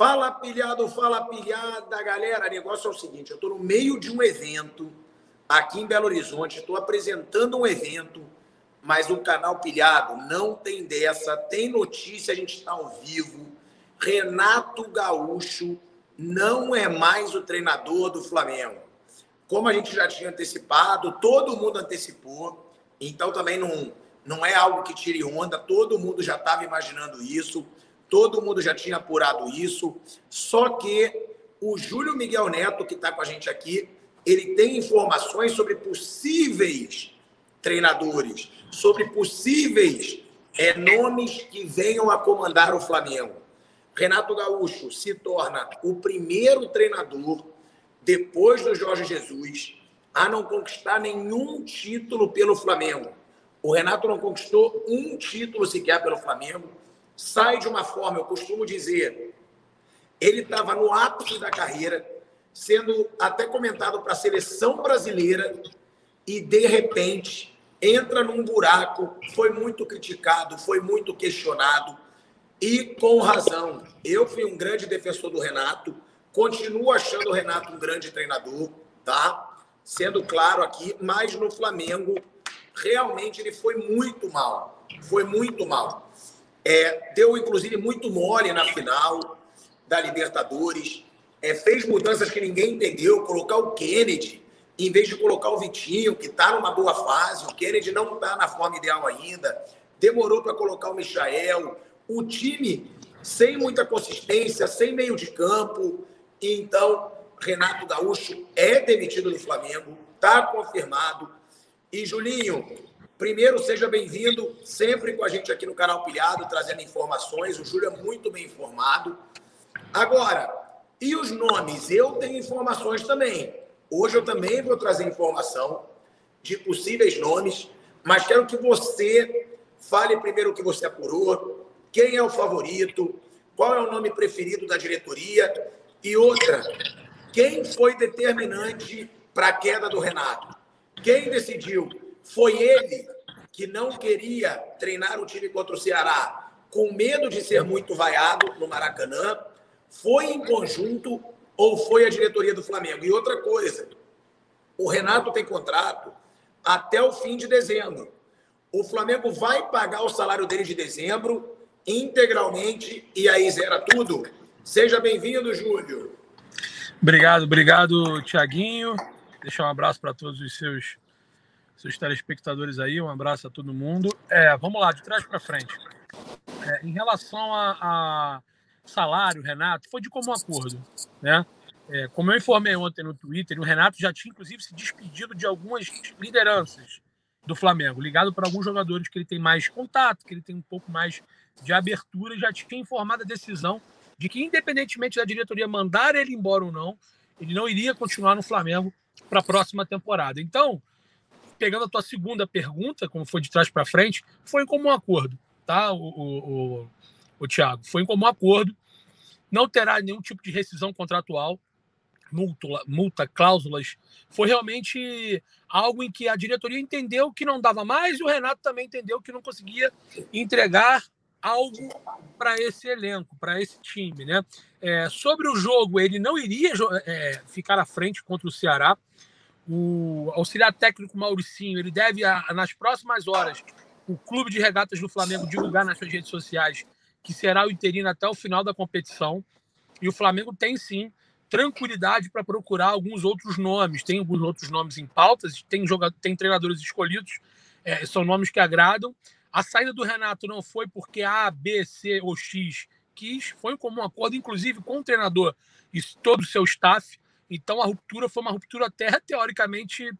Fala pilhado, fala pilhada, galera. O negócio é o seguinte: eu estou no meio de um evento aqui em Belo Horizonte, estou apresentando um evento, mas o canal Pilhado não tem dessa, tem notícia, a gente está ao vivo. Renato Gaúcho não é mais o treinador do Flamengo. Como a gente já tinha antecipado, todo mundo antecipou, então também não, não é algo que tire onda, todo mundo já estava imaginando isso. Todo mundo já tinha apurado isso, só que o Júlio Miguel Neto, que está com a gente aqui, ele tem informações sobre possíveis treinadores, sobre possíveis é, nomes que venham a comandar o Flamengo. Renato Gaúcho se torna o primeiro treinador, depois do Jorge Jesus, a não conquistar nenhum título pelo Flamengo. O Renato não conquistou um título sequer pelo Flamengo sai de uma forma, eu costumo dizer, ele estava no ápice da carreira, sendo até comentado para a seleção brasileira, e de repente entra num buraco, foi muito criticado, foi muito questionado, e com razão. Eu fui um grande defensor do Renato, continuo achando o Renato um grande treinador, tá? Sendo claro aqui, mas no Flamengo, realmente ele foi muito mal. Foi muito mal. É, deu, inclusive, muito mole na final da Libertadores. É, fez mudanças que ninguém entendeu. Colocar o Kennedy em vez de colocar o Vitinho, que está numa boa fase. O Kennedy não está na forma ideal ainda. Demorou para colocar o Michael. O time sem muita consistência, sem meio de campo. Então, Renato Gaúcho é demitido do Flamengo. Está confirmado. E, Julinho, Primeiro, seja bem-vindo, sempre com a gente aqui no canal Pilhado, trazendo informações. O Júlio é muito bem informado. Agora, e os nomes? Eu tenho informações também. Hoje eu também vou trazer informação de possíveis nomes, mas quero que você fale primeiro o que você apurou, quem é o favorito, qual é o nome preferido da diretoria e outra, quem foi determinante para a queda do Renato? Quem decidiu? Foi ele que não queria treinar o time contra o Ceará com medo de ser muito vaiado no Maracanã? Foi em conjunto ou foi a diretoria do Flamengo? E outra coisa, o Renato tem contrato até o fim de dezembro. O Flamengo vai pagar o salário dele de dezembro integralmente e aí zera tudo. Seja bem-vindo, Júlio. Obrigado, obrigado, Tiaguinho. Deixar um abraço para todos os seus seus telespectadores aí, um abraço a todo mundo. É, vamos lá, de trás para frente. É, em relação a, a, salário, Renato, foi de comum acordo, né? É, como eu informei ontem no Twitter, o Renato já tinha inclusive se despedido de algumas lideranças do Flamengo, ligado para alguns jogadores que ele tem mais contato, que ele tem um pouco mais de abertura, já tinha informado a decisão de que, independentemente da diretoria mandar ele embora ou não, ele não iria continuar no Flamengo para a próxima temporada. Então, pegando a tua segunda pergunta, como foi de trás para frente, foi em comum acordo, tá, o, o, o, o Thiago? Foi em comum acordo. Não terá nenhum tipo de rescisão contratual, multa, multa, cláusulas. Foi realmente algo em que a diretoria entendeu que não dava mais e o Renato também entendeu que não conseguia entregar algo para esse elenco, para esse time, né? É, sobre o jogo, ele não iria é, ficar à frente contra o Ceará. O auxiliar técnico Mauricinho, ele deve, nas próximas horas, o Clube de Regatas do Flamengo divulgar nas suas redes sociais que será o interino até o final da competição. E o Flamengo tem sim tranquilidade para procurar alguns outros nomes. Tem alguns outros nomes em pautas, tem, jogador, tem treinadores escolhidos, é, são nomes que agradam. A saída do Renato não foi porque A, B, C ou X quis, foi um comum acordo, inclusive com o treinador e todo o seu staff. Então a ruptura foi uma ruptura até teoricamente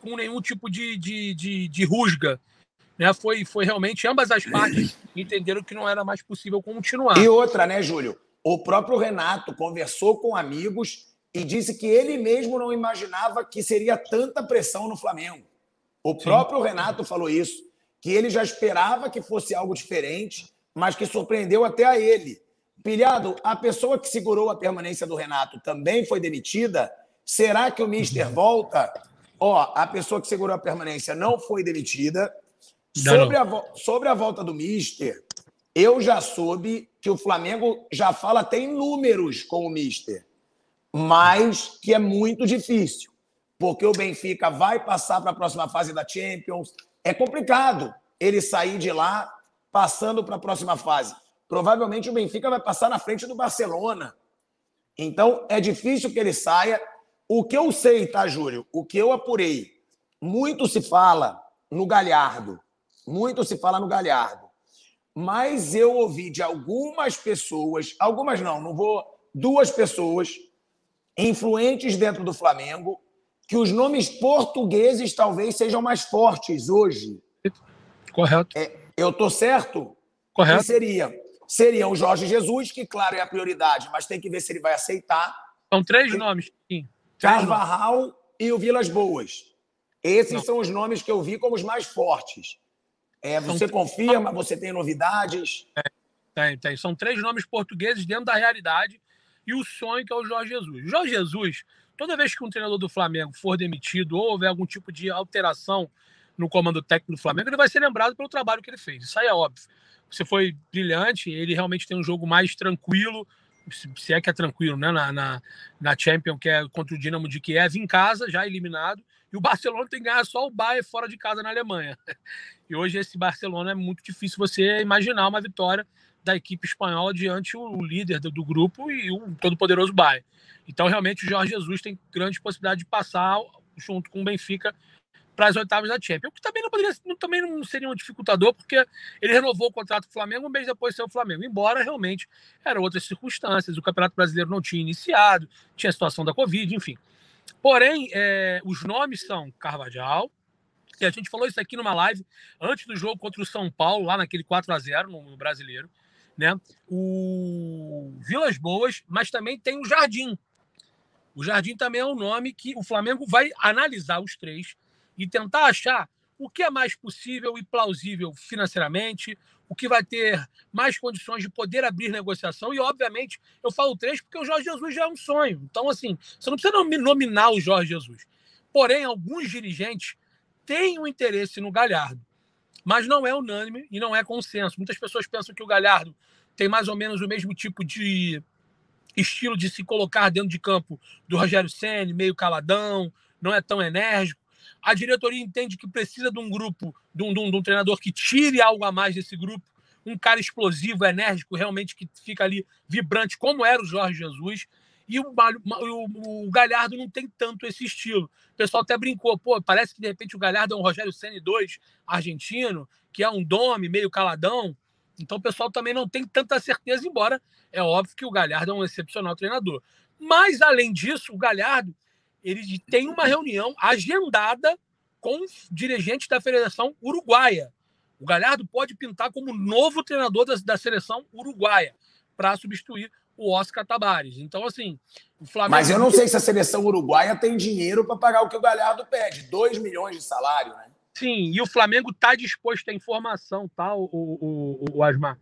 com nenhum tipo de, de, de, de rusga. Né? Foi, foi realmente ambas as partes entenderam que não era mais possível continuar. E outra, né, Júlio? O próprio Renato conversou com amigos e disse que ele mesmo não imaginava que seria tanta pressão no Flamengo. O Sim. próprio Renato falou isso, que ele já esperava que fosse algo diferente, mas que surpreendeu até a ele. Pilhado, a pessoa que segurou a permanência do Renato também foi demitida? Será que o Mister volta? Ó, a pessoa que segurou a permanência não foi demitida. Sobre a, sobre a volta do Mister, eu já soube que o Flamengo já fala até em números com o Mister, mas que é muito difícil, porque o Benfica vai passar para a próxima fase da Champions. É complicado ele sair de lá passando para a próxima fase. Provavelmente o Benfica vai passar na frente do Barcelona. Então é difícil que ele saia. O que eu sei, tá, Júlio? O que eu apurei, muito se fala no Galhardo. Muito se fala no Galhardo. Mas eu ouvi de algumas pessoas, algumas não, não vou, duas pessoas influentes dentro do Flamengo, que os nomes portugueses talvez sejam mais fortes hoje. Correto. É, eu tô certo? Correto. Que seria? Seria o Jorge Jesus, que, claro, é a prioridade, mas tem que ver se ele vai aceitar. São três nomes, sim. Carvajal e o Vilas Boas. Esses não. são os nomes que eu vi como os mais fortes. É, você são... confirma, você tem novidades? É, tem, tem. São três nomes portugueses dentro da realidade e o sonho que é o Jorge Jesus. Jorge Jesus, toda vez que um treinador do Flamengo for demitido ou houver algum tipo de alteração no comando técnico do Flamengo, ele vai ser lembrado pelo trabalho que ele fez. Isso aí é óbvio. Você foi brilhante, ele realmente tem um jogo mais tranquilo, se é que é tranquilo, né? Na, na, na Champions, que é contra o Dinamo de Kiev, em casa, já eliminado. E o Barcelona tem que ganhar só o Bayern fora de casa na Alemanha. E hoje esse Barcelona é muito difícil você imaginar uma vitória da equipe espanhola diante o líder do, do grupo e o todo-poderoso Bayern. Então, realmente, o Jorge Jesus tem grande possibilidade de passar junto com o Benfica para as oitavas da Champions. O que também não poderia, também não seria um dificultador, porque ele renovou o contrato com o Flamengo um mês depois de ser o Flamengo. Embora realmente eram outras circunstâncias, o Campeonato Brasileiro não tinha iniciado, tinha a situação da Covid, enfim. Porém, é, os nomes são Carvajal, e a gente falou isso aqui numa live antes do jogo contra o São Paulo, lá naquele 4 a 0 no Brasileiro, né? O Vilas Boas, mas também tem o Jardim. O Jardim também é um nome que o Flamengo vai analisar os três e tentar achar o que é mais possível e plausível financeiramente, o que vai ter mais condições de poder abrir negociação. E, obviamente, eu falo três porque o Jorge Jesus já é um sonho. Então, assim, você não precisa nominar o Jorge Jesus. Porém, alguns dirigentes têm um interesse no Galhardo, mas não é unânime e não é consenso. Muitas pessoas pensam que o Galhardo tem mais ou menos o mesmo tipo de estilo de se colocar dentro de campo do Rogério Senna, meio caladão, não é tão enérgico. A diretoria entende que precisa de um grupo, de um, de um, de um treinador que tire algo a mais desse grupo, um cara explosivo, enérgico, realmente que fica ali vibrante, como era o Jorge Jesus. E o, o, o, Galhardo não tem tanto esse estilo. O pessoal até brincou, pô, parece que de repente o Galhardo é um Rogério Ceni 2 argentino, que é um dome, meio caladão. Então o pessoal também não tem tanta certeza, embora é óbvio que o Galhardo é um excepcional treinador. Mas, além disso, o Galhardo ele tem uma reunião agendada com dirigentes da Federação Uruguaia. O Galhardo pode pintar como novo treinador da, da seleção uruguaia para substituir o Oscar Tabares. Então, assim, o Flamengo. Mas eu não sei se a seleção uruguaia tem dinheiro para pagar o que o Galhardo pede 2 milhões de salário, né? Sim, e o Flamengo está disposto à informação, tá, o, o, o, o Asmar?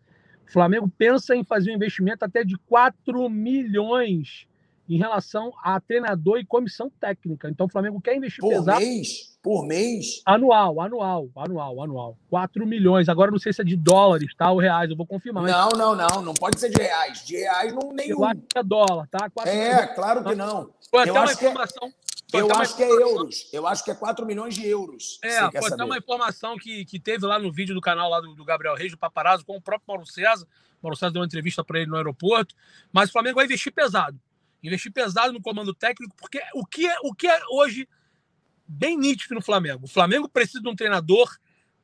O Flamengo pensa em fazer um investimento até de 4 milhões em relação a treinador e comissão técnica. Então o Flamengo quer investir por pesado. Por mês? Por mês? Anual, anual, anual, anual. 4 milhões. Agora não sei se é de dólares, tá? Ou reais, eu vou confirmar. Não, não, não. Não pode ser de reais. De reais não nenhum. Eu acho que é dólar, tá? 4 é, milhões. claro que não. Foi até eu uma informação. Que é... Eu acho que é euros. Eu acho que é 4 milhões de euros. É, foi até uma informação que, que teve lá no vídeo do canal lá do, do Gabriel Reis, do Paparazzo, com o próprio Mauro César. O Mauro César deu uma entrevista para ele no aeroporto. Mas o Flamengo vai investir pesado investir pesado no comando técnico, porque o que é, o que é hoje bem nítido no Flamengo? O Flamengo precisa de um treinador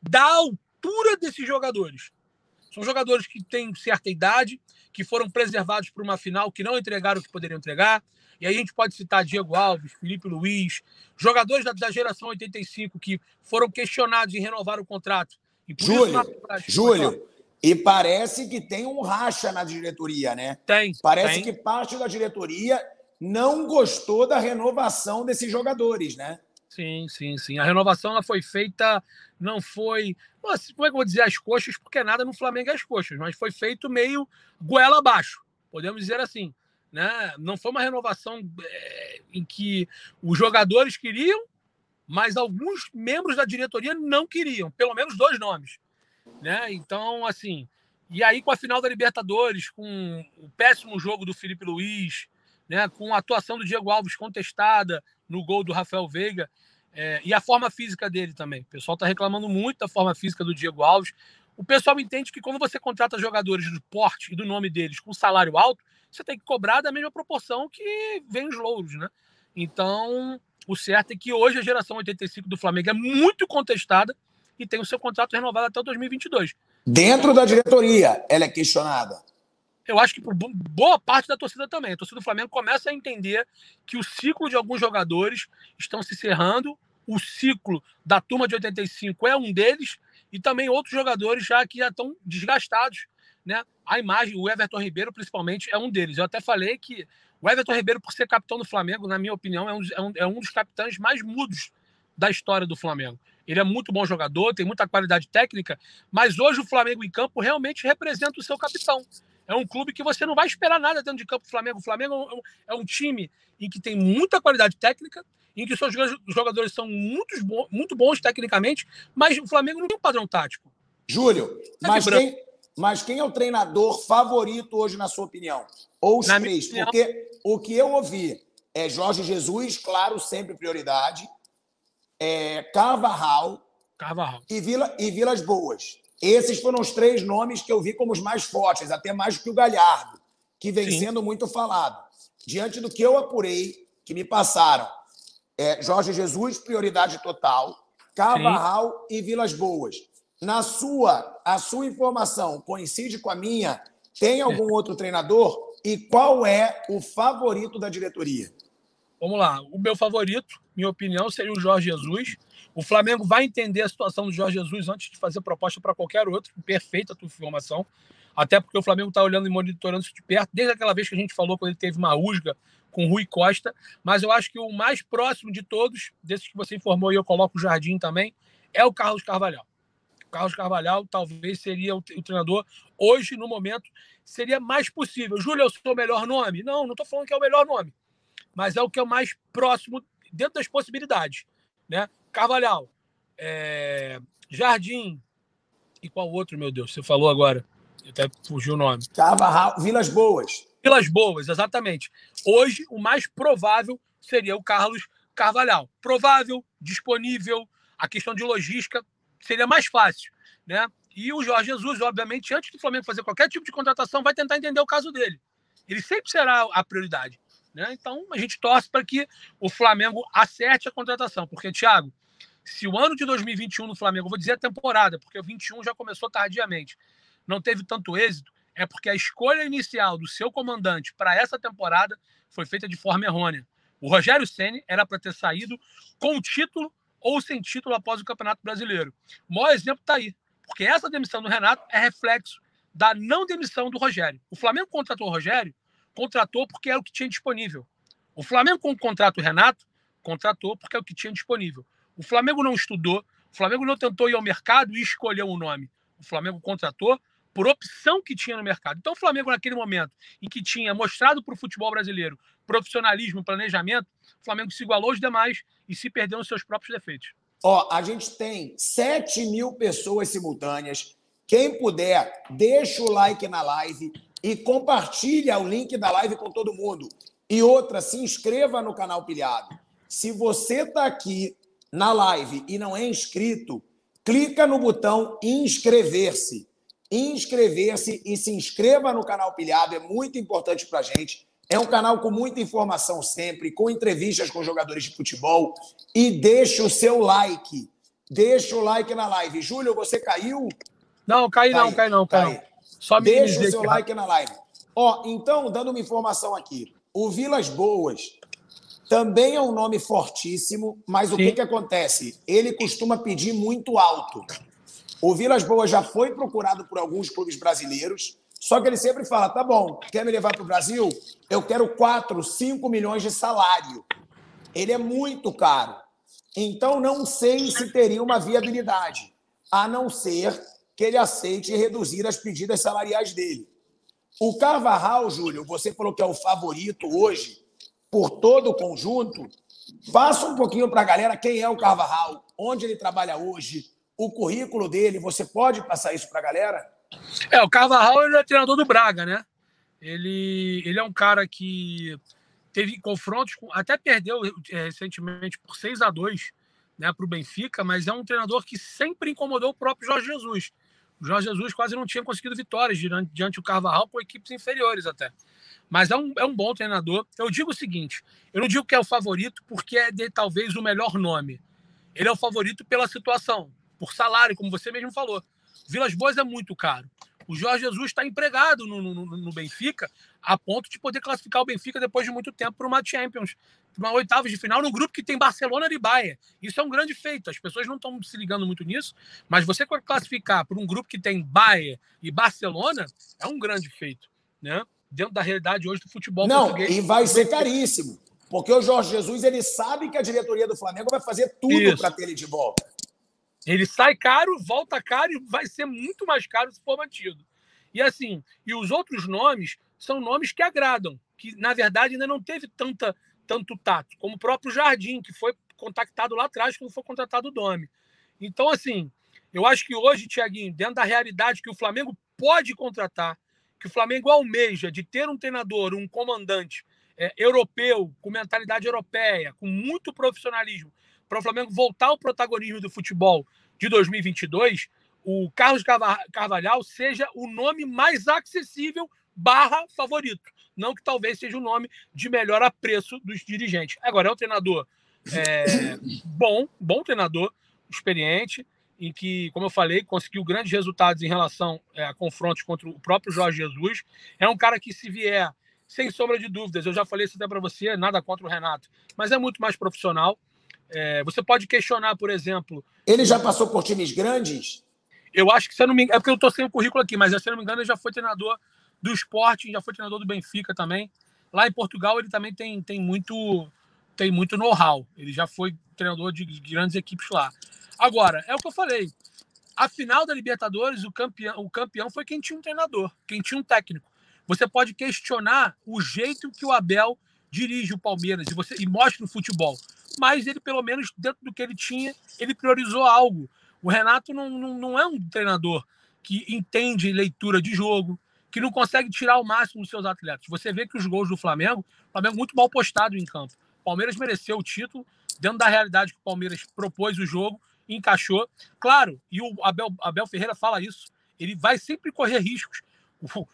da altura desses jogadores. São jogadores que têm certa idade, que foram preservados por uma final, que não entregaram o que poderiam entregar. E aí a gente pode citar Diego Alves, Felipe Luiz, jogadores da, da geração 85 que foram questionados em renovar o contrato. Júlio, Júlio, e parece que tem um racha na diretoria, né? Tem. Parece tem. que parte da diretoria não gostou da renovação desses jogadores, né? Sim, sim, sim. A renovação ela foi feita, não foi. Nossa, como é que eu vou dizer as coxas? Porque nada no Flamengo é as coxas, mas foi feito meio goela abaixo, podemos dizer assim. Né? Não foi uma renovação é, em que os jogadores queriam, mas alguns membros da diretoria não queriam, pelo menos dois nomes. Né? Então, assim, E aí, com a final da Libertadores, com o péssimo jogo do Felipe Luiz, né, com a atuação do Diego Alves contestada no gol do Rafael Veiga, é, e a forma física dele também. O pessoal está reclamando muito da forma física do Diego Alves. O pessoal entende que quando você contrata jogadores do porte e do nome deles com salário alto, você tem que cobrar da mesma proporção que vem os louros, né? Então, o certo é que hoje a geração 85 do Flamengo é muito contestada e tem o seu contrato renovado até 2022. Dentro da diretoria, ela é questionada. Eu acho que por boa parte da torcida também. A torcida do Flamengo começa a entender que o ciclo de alguns jogadores estão se cerrando. O ciclo da turma de 85 é um deles, e também outros jogadores já que já estão desgastados. Né? A imagem, o Everton Ribeiro, principalmente, é um deles. Eu até falei que o Everton Ribeiro, por ser capitão do Flamengo, na minha opinião, é um, é um, é um dos capitães mais mudos da história do Flamengo. Ele é muito bom jogador, tem muita qualidade técnica, mas hoje o Flamengo em campo realmente representa o seu capitão. É um clube que você não vai esperar nada dentro de campo do Flamengo. O Flamengo é um, é time em que tem muita qualidade técnica, em que seus jogadores são muito bons, muito bons tecnicamente, mas o Flamengo não tem um padrão tático. Júlio, tá mas quem, mas quem é o treinador favorito hoje, na sua opinião? Ou os na três? Porque o que eu ouvi é Jorge Jesus, claro, sempre prioridade, é Carvajal, Carvajal. E, Vila, e Vilas Boas. Esses foram os três nomes que eu vi como os mais fortes, até mais que o Galhardo, que vem Sim. sendo muito falado. Diante do que eu apurei, que me passaram, é Jorge Jesus, prioridade total, Carvajal Sim. e Vilas Boas. Na sua, a sua informação coincide com a minha? Tem algum é. outro treinador? E qual é o favorito da diretoria? Vamos lá. O meu favorito, minha opinião, seria o Jorge Jesus. O Flamengo vai entender a situação do Jorge Jesus antes de fazer proposta para qualquer outro. Perfeita a tua informação. Até porque o Flamengo está olhando e monitorando isso de perto, desde aquela vez que a gente falou quando ele teve uma rusga com Rui Costa. Mas eu acho que o mais próximo de todos, desses que você informou e eu coloco o Jardim também, é o Carlos Carvalhal. O Carlos Carvalhal talvez seria o, treinador hoje, no momento, seria mais possível. Júlio, eu sou o melhor nome? Não, não estou falando que é o melhor nome, mas é o que é o mais próximo dentro das possibilidades. Né? Carvalhal, é... Jardim, e qual outro, meu Deus? Você falou agora, até fugiu o nome. Carvalhal, Vilas Boas. Vilas Boas, exatamente. Hoje, o mais provável seria o Carlos Carvalhal. Provável, disponível, a questão de logística seria mais fácil, né? E o Jorge Jesus, obviamente, antes do Flamengo fazer qualquer tipo de contratação, vai tentar entender o caso dele. Ele sempre será a prioridade. Né? Então, a gente torce para que o Flamengo acerte a contratação. Porque, Thiago, se o ano de 2021 no Flamengo, vou dizer a temporada, porque o 21 já começou tardiamente, não teve tanto êxito, é porque a escolha inicial do seu comandante para essa temporada foi feita de forma errônea. O Rogério Ceni era para ter saído com título ou sem título após o Campeonato Brasileiro. O maior exemplo está aí, porque essa demissão do Renato é reflexo da não demissão do Rogério. O Flamengo contratou o Rogério contratou porque era o que tinha disponível. O Flamengo, contrata o Renato, contratou porque é o que tinha disponível. O Flamengo não estudou, o Flamengo não tentou ir ao mercado e escolher um nome. O Flamengo contratou por opção que tinha no mercado. Então, o Flamengo, naquele momento em que tinha mostrado para o futebol brasileiro profissionalismo, planejamento, o Flamengo se igualou aos demais e se perdeu nos seus próprios defeitos. Ó, a gente tem 7 mil pessoas simultâneas. Quem puder, deixa o like na live e compartilha o link da live com todo mundo. E outra, se inscreva no canal Pilhado. Se você está aqui na live e não é inscrito, clica no botão inscrever-se. Inscrever-se e se inscreva no canal Pilhado, é muito importante para a gente. É um canal com muita informação sempre, com entrevistas com jogadores de futebol. E deixa o seu like. Deixa o like na live. Júlio, você caiu? Não, cai não, cai não, cai. Só Deixa o seu like na live. Ó, então, dando uma informação aqui. O Vilas Boas também é um nome fortíssimo, mas Sim. o que, que acontece? Ele costuma pedir muito alto. O Vilas Boas já foi procurado por alguns clubes brasileiros, só que ele sempre fala: tá bom, quer me levar para o Brasil? Eu quero 4, 5 milhões de salário. Ele é muito caro. Então, não sei se teria uma viabilidade, a não ser que ele aceite reduzir as pedidas salariais dele. O Carvajal, Júlio, você falou que é o favorito hoje por todo o conjunto. Passa um pouquinho para a galera quem é o Carvajal, onde ele trabalha hoje, o currículo dele. Você pode passar isso para a galera? É, o Carvajal ele é treinador do Braga, né? Ele, ele é um cara que teve confrontos, com, até perdeu é, recentemente por 6 a 2 né, para o Benfica, mas é um treinador que sempre incomodou o próprio Jorge Jesus. O Jorge Jesus quase não tinha conseguido vitórias diante, diante do Carvajal com equipes inferiores até. Mas é um, é um bom treinador. Eu digo o seguinte: eu não digo que é o favorito porque é de talvez o melhor nome. Ele é o favorito pela situação, por salário, como você mesmo falou. Vilas Boas é muito caro. O Jorge Jesus está empregado no, no, no, Benfica a ponto de poder classificar o Benfica depois de muito tempo para uma Champions, para uma oitava de final, num grupo que tem Barcelona e Bayern. Isso é um grande feito. As pessoas não estão se ligando muito nisso, mas você classificar para um grupo que tem Bayern e Barcelona é um grande feito, né? Dentro da realidade hoje do futebol não, português. e vai ser caríssimo. Porque o Jorge Jesus ele sabe que a diretoria do Flamengo vai fazer tudo para ter ele de volta. Ele sai caro, volta caro e vai ser muito mais caro se for mantido. E assim, e os outros nomes são nomes que agradam, que na verdade ainda não teve tanta, tanto tato, como o próprio Jardim, que foi contactado lá atrás quando foi contratado o Domi. Então, assim, eu acho que hoje, Tiaguinho, dentro da realidade que o Flamengo pode contratar, que o Flamengo almeja de ter um treinador, um comandante é, europeu, com mentalidade europeia, com muito profissionalismo, para o Flamengo voltar ao protagonismo do futebol de 2022, o Carlos Carvalhal seja o nome mais acessível barra favorito. Não que talvez seja o nome de melhor apreço dos dirigentes. Agora, é um treinador é, bom, bom treinador, experiente, em que, como eu falei, conseguiu grandes resultados em relação é, a confrontos contra o próprio Jorge Jesus. É um cara que, se vier, sem sombra de dúvidas, eu já falei isso até para você, nada contra o Renato, mas é muito mais profissional. É, você pode questionar, por exemplo. Ele já passou por times grandes? Eu acho que, se eu não me engano, é porque eu estou sem o currículo aqui, mas se eu não me engano, ele já foi treinador do esporte, já foi treinador do Benfica também. Lá em Portugal, ele também tem, tem muito, tem muito know-how. Ele já foi treinador de grandes equipes lá. Agora, é o que eu falei. A final da Libertadores, o campeão, o campeão foi quem tinha um treinador, quem tinha um técnico. Você pode questionar o jeito que o Abel dirige o Palmeiras e você e mostra no futebol mas ele, pelo menos, dentro do que ele tinha, ele priorizou algo. O Renato não, não, não é um treinador que entende leitura de jogo, que não consegue tirar o máximo dos seus atletas. Você vê que os gols do Flamengo, o Flamengo muito mal postado em campo. O Palmeiras mereceu o título, dentro da realidade que o Palmeiras propôs o jogo, encaixou. Claro, e o Abel, Abel Ferreira fala isso, ele vai sempre correr riscos.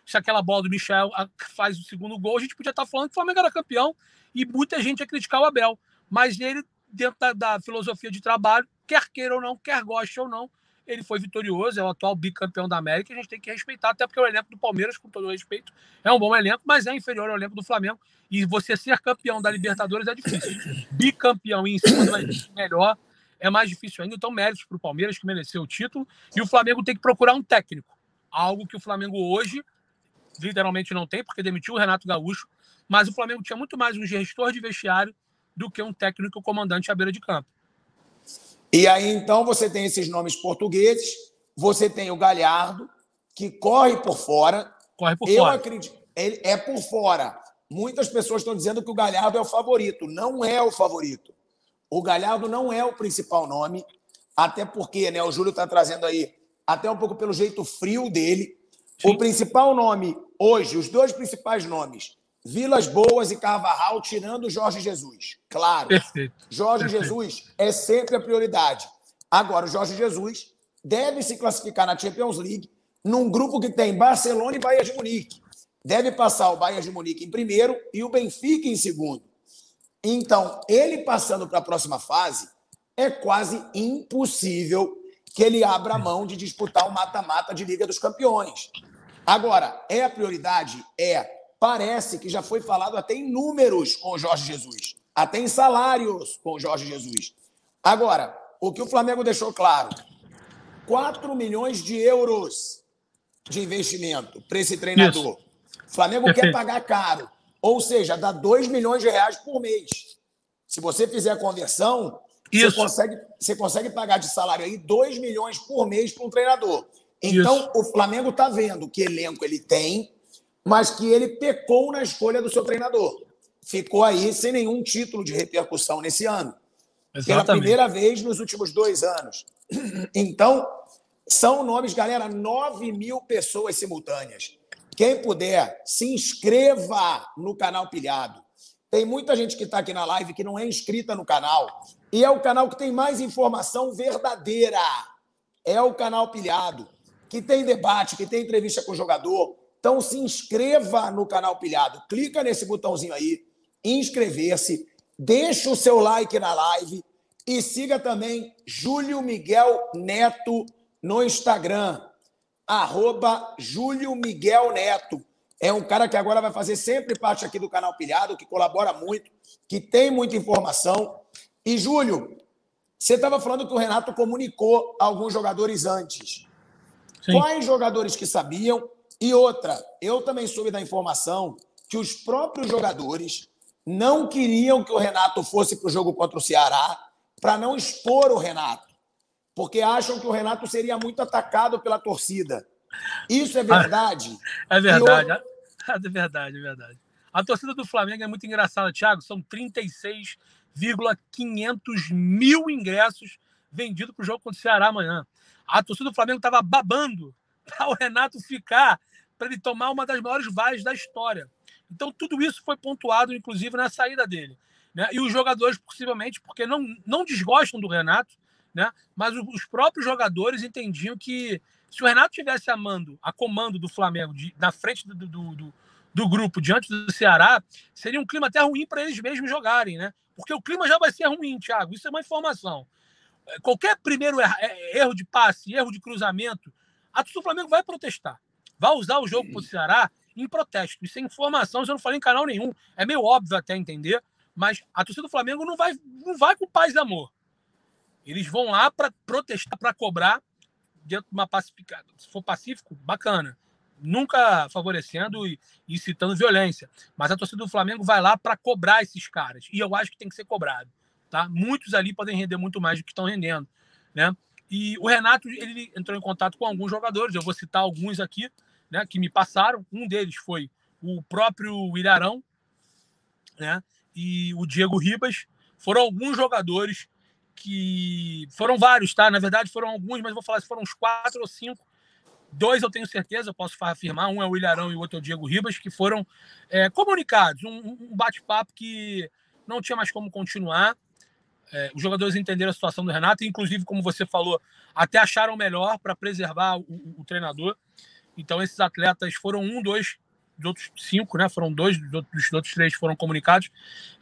Se aquela bola do Michel faz o segundo gol, a gente podia estar falando que o Flamengo era campeão e muita gente ia criticar o Abel mas ele, dentro da, da, filosofia de trabalho, quer queira ou não, quer goste ou não, ele foi vitorioso, é o atual bicampeão da América, a gente tem que respeitar, até porque o elenco do Palmeiras, com todo respeito, é um bom elenco, mas é inferior ao elenco do Flamengo, e você ser campeão da Libertadores é difícil. Bicampeão em cima do melhor é mais difícil ainda, então méritos para o Palmeiras, que mereceu o título, e o Flamengo tem que procurar um técnico, algo que o Flamengo hoje literalmente não tem, porque demitiu o Renato Gaúcho, mas o Flamengo tinha muito mais um gestor de vestiário do que um técnico comandante à beira de campo. E aí, então, você tem esses nomes portugueses, você tem o Galhardo, que corre por fora. Corre por Eu fora. acredito. Ele é por fora. Muitas pessoas estão dizendo que o Galhardo é o favorito. Não é o favorito. O Galhardo não é o principal nome, até porque né, o Júlio está trazendo aí, até um pouco pelo jeito frio dele. Sim. O principal nome hoje, os dois principais nomes, Vilas Boas e Carvajal tirando Jorge Jesus. Claro. Perfeito. Jorge Perfeito. Jesus é sempre a prioridade. Agora, o Jorge Jesus deve se classificar na Champions League num grupo que tem Barcelona e Bayern de Munique. Deve passar o Bayern de Munique em primeiro e o Benfica em segundo. Então, ele passando para a próxima fase, é quase impossível que ele abra mão de disputar o mata-mata de Liga dos Campeões. Agora, é a prioridade? É parece que já foi falado até em números com o Jorge Jesus, até em salários com o Jorge Jesus. Agora, o que o Flamengo deixou claro: 4 milhões de euros de investimento para esse treinador. Isso. O Flamengo Perfeito. quer pagar caro, ou seja, dá 2 milhões de reais por mês. Se você fizer a conversão, você consegue, você consegue pagar de salário aí 2 milhões por mês para um treinador. Então, Isso. o Flamengo está vendo que elenco ele tem, mas que ele pecou na escolha do seu treinador. Ficou aí sem nenhum título de repercussão nesse ano. Exatamente. Pela primeira vez nos últimos dois anos. Então, São nomes, galera, 9 mil pessoas simultâneas. Quem puder, se inscreva no canal Pilhado. Tem muita gente que está aqui na live que não é inscrita no canal. E é o canal que tem mais informação verdadeira. É o canal Pilhado, que tem debate, que tem entrevista com o jogador. Então se inscreva no canal Pilhado. Clica nesse botãozinho aí, inscrever-se, deixa o seu like na live e siga também Júlio Miguel Neto no Instagram, arroba Júlio Miguel Neto. É um cara que agora vai fazer sempre parte aqui do canal Pilhado, que colabora muito, que tem muita informação. E, Júlio, você estava falando que o Renato comunicou alguns jogadores antes. Sim. Quais jogadores que sabiam? E outra, eu também soube da informação que os próprios jogadores não queriam que o Renato fosse para o jogo contra o Ceará para não expor o Renato porque acham que o Renato seria muito atacado pela torcida. Isso é verdade? É verdade, eu... é verdade, é verdade. A torcida do Flamengo é muito engraçada, Thiago. São 36,500 mil ingressos vendidos para o jogo contra o Ceará amanhã. A torcida do Flamengo estava babando para o Renato ficar, para ele tomar uma das maiores vaias da história. Então, tudo isso foi pontuado, inclusive, na saída dele. Né? E os jogadores, possivelmente, porque não, não desgostam do Renato, né? Mas os próprios jogadores entendiam que se o Renato tivesse a mando, a comando do Flamengo de, na frente do, do, do, do, grupo diante do Ceará, seria um clima até ruim para eles mesmos jogarem, né? Porque o clima já vai ser ruim, Thiago. Isso é uma informação. É, qualquer primeiro é, erro de passe, erro de cruzamento, a torcida do Flamengo vai protestar. Vai usar o jogo para o Ceará em protesto. Isso é informação, eu não falei em canal nenhum. É meio óbvio até entender, mas a torcida do Flamengo não vai, não vai com paz e amor. Eles vão lá para protestar, para cobrar dentro de uma pacificada. Se for pacífico, bacana. Nunca favorecendo e incitando violência. Mas a torcida do Flamengo vai lá para cobrar esses caras. E eu acho que tem que ser cobrado. Tá? Muitos ali podem render muito mais do que estão rendendo. Né? E o Renato ele entrou em contato com alguns jogadores. Eu vou citar alguns aqui né, que me passaram. Um deles foi o próprio Ilharão né, e o Diego Ribas. Foram alguns jogadores que foram vários, tá? Na verdade, foram alguns, mas vou falar se foram uns quatro ou cinco. Dois eu tenho certeza, posso afirmar. Um é o Ilharão e o outro é o Diego Ribas, que foram é, comunicados. Um, um bate-papo que não tinha mais como continuar. É, os jogadores entenderam a situação do Renato, inclusive, como você falou, até acharam melhor para preservar o, o, treinador. Então, esses atletas foram um, dois, dos outros cinco, né? Foram dois, dos outros três foram comunicados.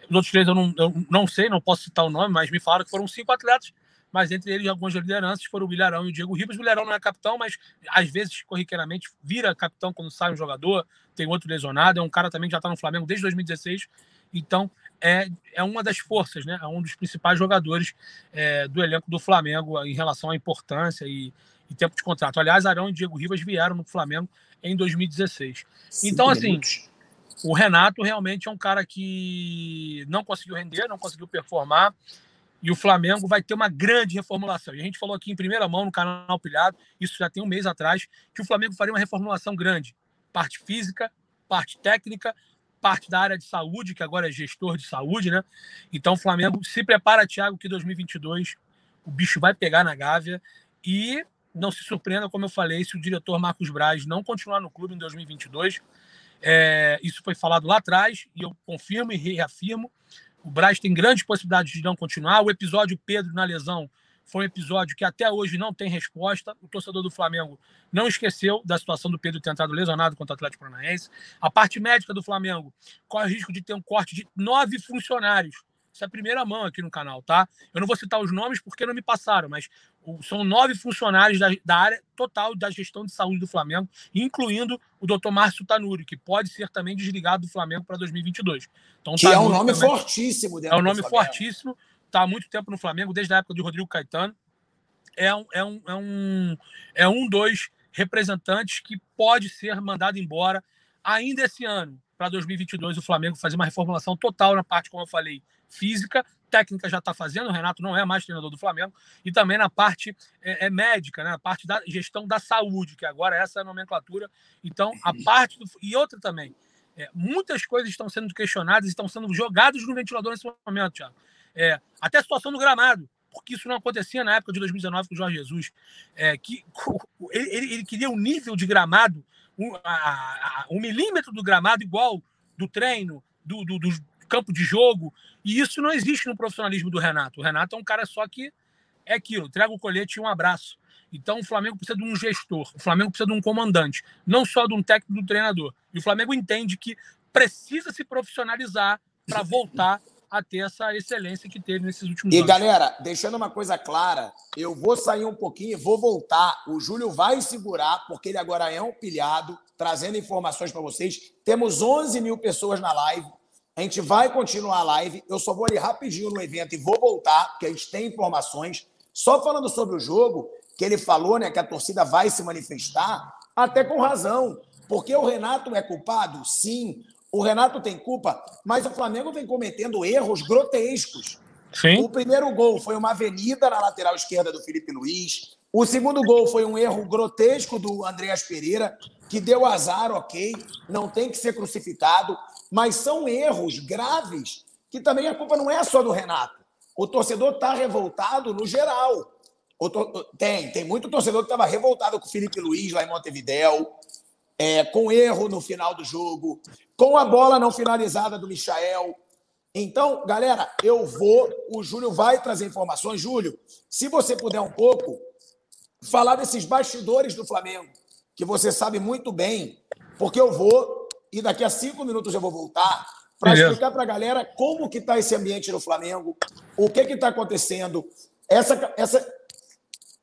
Os outros três eu não, eu não sei, não posso citar o nome, mas me falaram que foram cinco atletas, mas entre eles algumas lideranças foram o Bilharão e o Diego Ribas. O Bilharão não é capitão, mas às vezes, corriqueiramente, vira capitão quando sai um jogador, tem outro lesionado. É um cara também que já está no Flamengo desde 2016. Então, é, é uma das forças, né? É um dos principais jogadores é, do elenco do Flamengo em relação à importância e, e tempo de contrato. Aliás, Arão e Diego Ribas vieram no Flamengo em 2016. Então, assim, o Renato realmente é um cara que não conseguiu render, não conseguiu performar. E o Flamengo vai ter uma grande reformulação. E a gente falou aqui em primeira mão no canal Pilhado, isso já tem um mês atrás, que o Flamengo faria uma reformulação grande. Parte física, parte técnica, parte da área de saúde, que agora é gestor de saúde, né? Então o Flamengo se prepara, Thiago, que 2022 o bicho vai pegar na Gávea. E não se surpreenda, como eu falei, se o diretor Marcos Braz não continuar no clube em 2022 é, isso foi falado lá atrás e eu confirmo e reafirmo. O Braz tem grandes possibilidades de não continuar. O episódio Pedro na lesão foi um episódio que até hoje não tem resposta. O torcedor do Flamengo não esqueceu da situação do Pedro ter entrado lesionado contra o Atlético Paranaense. A parte médica do Flamengo corre o risco de ter um corte de nove funcionários isso é a primeira mão aqui no canal, tá? Eu não vou citar os nomes porque não me passaram, mas são nove funcionários da, da área total da gestão de saúde do Flamengo, incluindo o doutor Márcio Tanuri, que pode ser também desligado do Flamengo para 2022. Então, que tá é um nome também, fortíssimo. É um nome fortíssimo, está há muito tempo no Flamengo, desde a época de Rodrigo Caetano. É um, é um, é um, é um dos representantes que pode ser mandado embora ainda esse ano, para 2022, o Flamengo fazer uma reformulação total na parte, como eu falei, física, técnica já está fazendo, o Renato não é mais treinador do Flamengo, e também na parte é, é, médica, né? na parte da gestão da saúde, que agora essa é a nomenclatura. Então, a parte do, E outra também, é, muitas coisas estão sendo questionadas, estão sendo jogadas no ventilador nesse momento, Thiago. É, até a situação do gramado. porque isso não acontecia na época de 2019 com o Jorge Jesus, é, que ele, ele queria um nível de gramado, um, a, a, um milímetro do gramado igual do treino, do, do, do, campo de jogo, e isso não existe no profissionalismo do Renato. O Renato é um cara só que é aquilo, entrega o colete e um abraço. Então o Flamengo precisa de um gestor, o Flamengo precisa de um comandante, não só de um técnico, do treinador. E o Flamengo entende que precisa se profissionalizar para voltar a ter essa excelência que teve nesses últimos e, anos. E galera, deixando uma coisa clara, eu vou sair um pouquinho e vou voltar. O Júlio vai segurar, porque ele agora é um pilhado, trazendo informações para vocês. Temos 11 mil pessoas na live. A gente vai continuar a live. Eu só vou ali rapidinho no evento e vou voltar, porque a gente tem informações. Só falando sobre o jogo, que ele falou né, que a torcida vai se manifestar, até com razão. Porque o Renato é culpado? Sim. O Renato tem culpa, mas o Flamengo vem cometendo erros grotescos. Sim. O primeiro gol foi uma avenida na lateral esquerda do Felipe Luiz. O segundo gol foi um erro grotesco do Andreas Pereira, que deu azar, ok, não tem que ser crucificado, mas são erros graves que também a culpa não é só do Renato. O torcedor está revoltado no geral. Tem, tem muito torcedor que estava revoltado com o Felipe Luiz lá em Montevidéu é, com erro no final do jogo, com a bola não finalizada do Michael. Então, galera, eu vou. O Júlio vai trazer informações. Júlio, se você puder um pouco, falar desses bastidores do Flamengo, que você sabe muito bem, porque eu vou, e daqui a cinco minutos eu vou voltar, para explicar para a galera como que está esse ambiente no Flamengo, o que está acontecendo, essa, essa,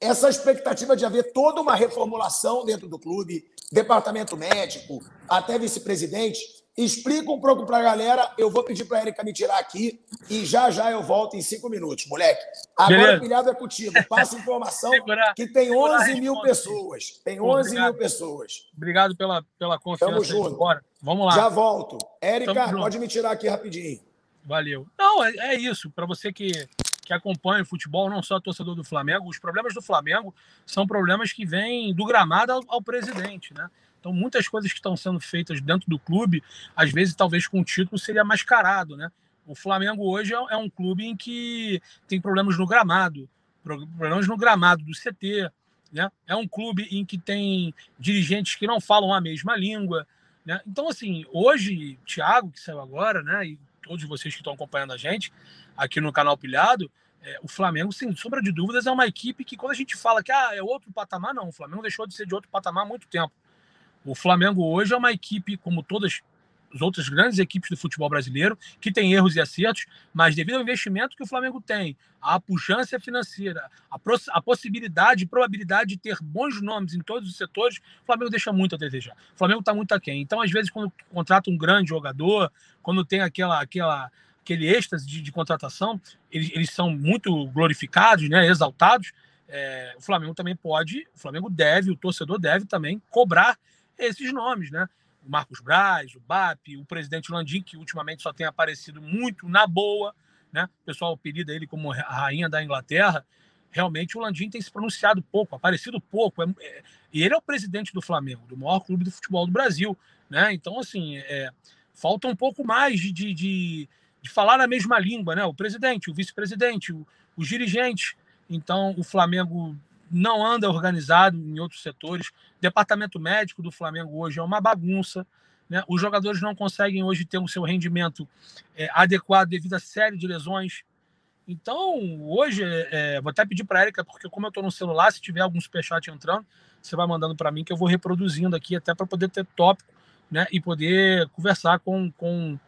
essa expectativa de haver toda uma reformulação dentro do clube, departamento médico, até vice-presidente. Explica um pouco para a galera. Eu vou pedir para a Erika me tirar aqui e já já eu volto em cinco minutos, moleque. Agora Beleza. o pilhado é contigo. Passa informação que tem 11 mil pessoas. Tem 11 Obrigado. mil pessoas. Obrigado pela, pela confiança. Tamo junto. Bora. Vamos lá. Já volto. Érica, pode me tirar aqui rapidinho. Valeu. Não, é, é isso. Para você que que acompanha o futebol, não só torcedor do Flamengo, os problemas do Flamengo são problemas que vêm do gramado ao, ao presidente, né? Então, muitas coisas que estão sendo feitas dentro do clube, às vezes, talvez com o título, seria mascarado, né? O Flamengo hoje é, é um clube em que tem problemas no gramado, problemas no gramado do CT, né? É um clube em que tem dirigentes que não falam a mesma língua, né? Então, assim, hoje, Thiago, que saiu agora, né? E todos vocês que estão acompanhando a gente, aqui no canal Pilhado, é, o Flamengo, sem sombra de dúvidas, é uma equipe que, quando a gente fala que ah, é outro patamar, não. O Flamengo deixou de ser de outro patamar há muito tempo. O Flamengo hoje é uma equipe, como todas as outras grandes equipes do futebol brasileiro, que tem erros e acertos, mas devido ao investimento que o Flamengo tem, a pujança financeira, a, a possibilidade e probabilidade de ter bons nomes em todos os setores, o Flamengo deixa muito a desejar. O Flamengo está muito aquém. Então, às vezes, quando contrata um grande jogador, quando tem aquela, aquela aquele êxtase de, de contratação, eles, eles, são muito glorificados, né, exaltados. É, o Flamengo também pode, o Flamengo deve, o torcedor deve também cobrar esses nomes, né? O Marcos Braz, o BAP, o presidente Landim, que ultimamente só tem aparecido muito na boa, né? O pessoal apelida ele como a rainha da Inglaterra. Realmente o Landim tem se pronunciado pouco, aparecido pouco. É, é, e ele é o presidente do Flamengo, do maior clube de futebol do Brasil, né? Então, assim, é, falta um pouco mais de, de, de de falar a mesma língua, né? O presidente, o vice-presidente, os dirigentes. Então, o Flamengo não anda organizado em outros setores. Departamento médico do Flamengo hoje é uma bagunça. Né? Os jogadores não conseguem hoje ter o seu rendimento é, adequado devido à série de lesões. Então, hoje, é, vou até pedir para a Erika, porque como eu estou no celular, se tiver algum superchat entrando, você vai mandando para mim, que eu vou reproduzindo aqui, até para poder ter tópico né? e poder conversar com, com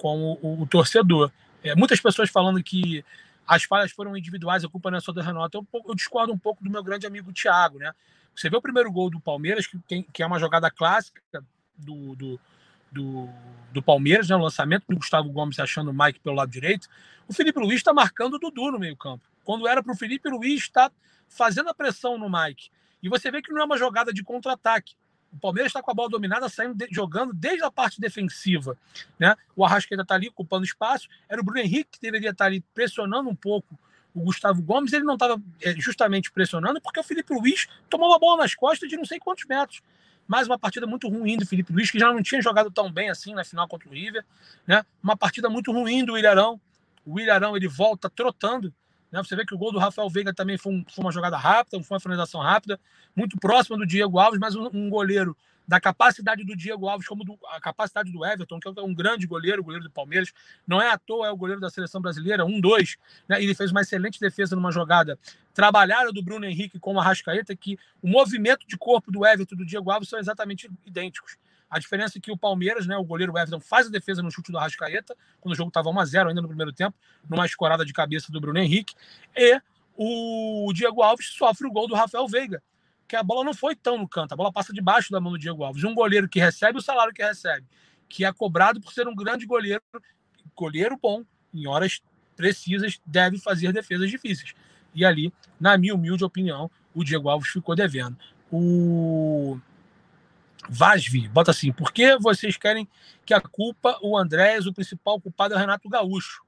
com o, o torcedor. É, muitas pessoas falando que as falhas foram individuais, a culpa não é só do Renato. Eu, eu, discordo um pouco do meu grande amigo Thiago, né? Você vê o primeiro gol do Palmeiras, que, tem, que é uma jogada clássica do, do, do, do Palmeiras, né? o lançamento do Gustavo Gomes achando o Mike pelo lado direito. O Felipe Luiz está marcando o Dudu no meio-campo. Quando era para o Felipe Luiz estar tá fazendo a pressão no Mike. E você vê que não é uma jogada de contra-ataque. O Palmeiras está com a bola dominada, saindo de, jogando desde a parte defensiva. Né? O Arrascaeta está ali ocupando espaço. Era o Bruno Henrique que deveria estar tá ali pressionando um pouco o Gustavo Gomes. Ele não estava é, justamente pressionando porque o Felipe Luiz tomou a bola nas costas de não sei quantos metros. Mais uma partida muito ruim do Felipe Luiz, que já não tinha jogado tão bem assim na final contra o River. Né? Uma partida muito ruim do Ilharão. O Ilharão ele volta trotando Né? Você vê que o gol do Rafael Veiga também foi, um, foi uma jogada rápida, foi uma finalização rápida, muito próxima do Diego Alves, mas um, um goleiro da capacidade do Diego Alves, como do, a capacidade do Everton, que é um grande goleiro, goleiro do Palmeiras. Não é à toa, é o goleiro da seleção brasileira, um, dois. Né? Ele fez uma excelente defesa numa jogada trabalhada do Bruno Henrique com o Arrascaeta, que o movimento de corpo do Everton e do Diego Alves são exatamente idênticos. A diferença é que o Palmeiras, né, o goleiro Everton, faz a defesa no chute do Arrascaeta, quando o jogo estava 1x0 ainda no primeiro tempo, numa escorada de cabeça do Bruno Henrique. E o Diego Alves sofre o gol do Rafael Veiga, que a bola não foi tão no canto, a bola passa debaixo da mão do Diego Alves. Um goleiro que recebe o salário que recebe, que é cobrado por ser um grande goleiro, goleiro bom, em horas precisas, deve fazer defesas difíceis. E ali, na minha humilde opinião, o Diego Alves ficou devendo. O Vasvi, bota assim, por que vocês querem que a culpa, o Andrés, o principal culpado é o Renato Gaúcho?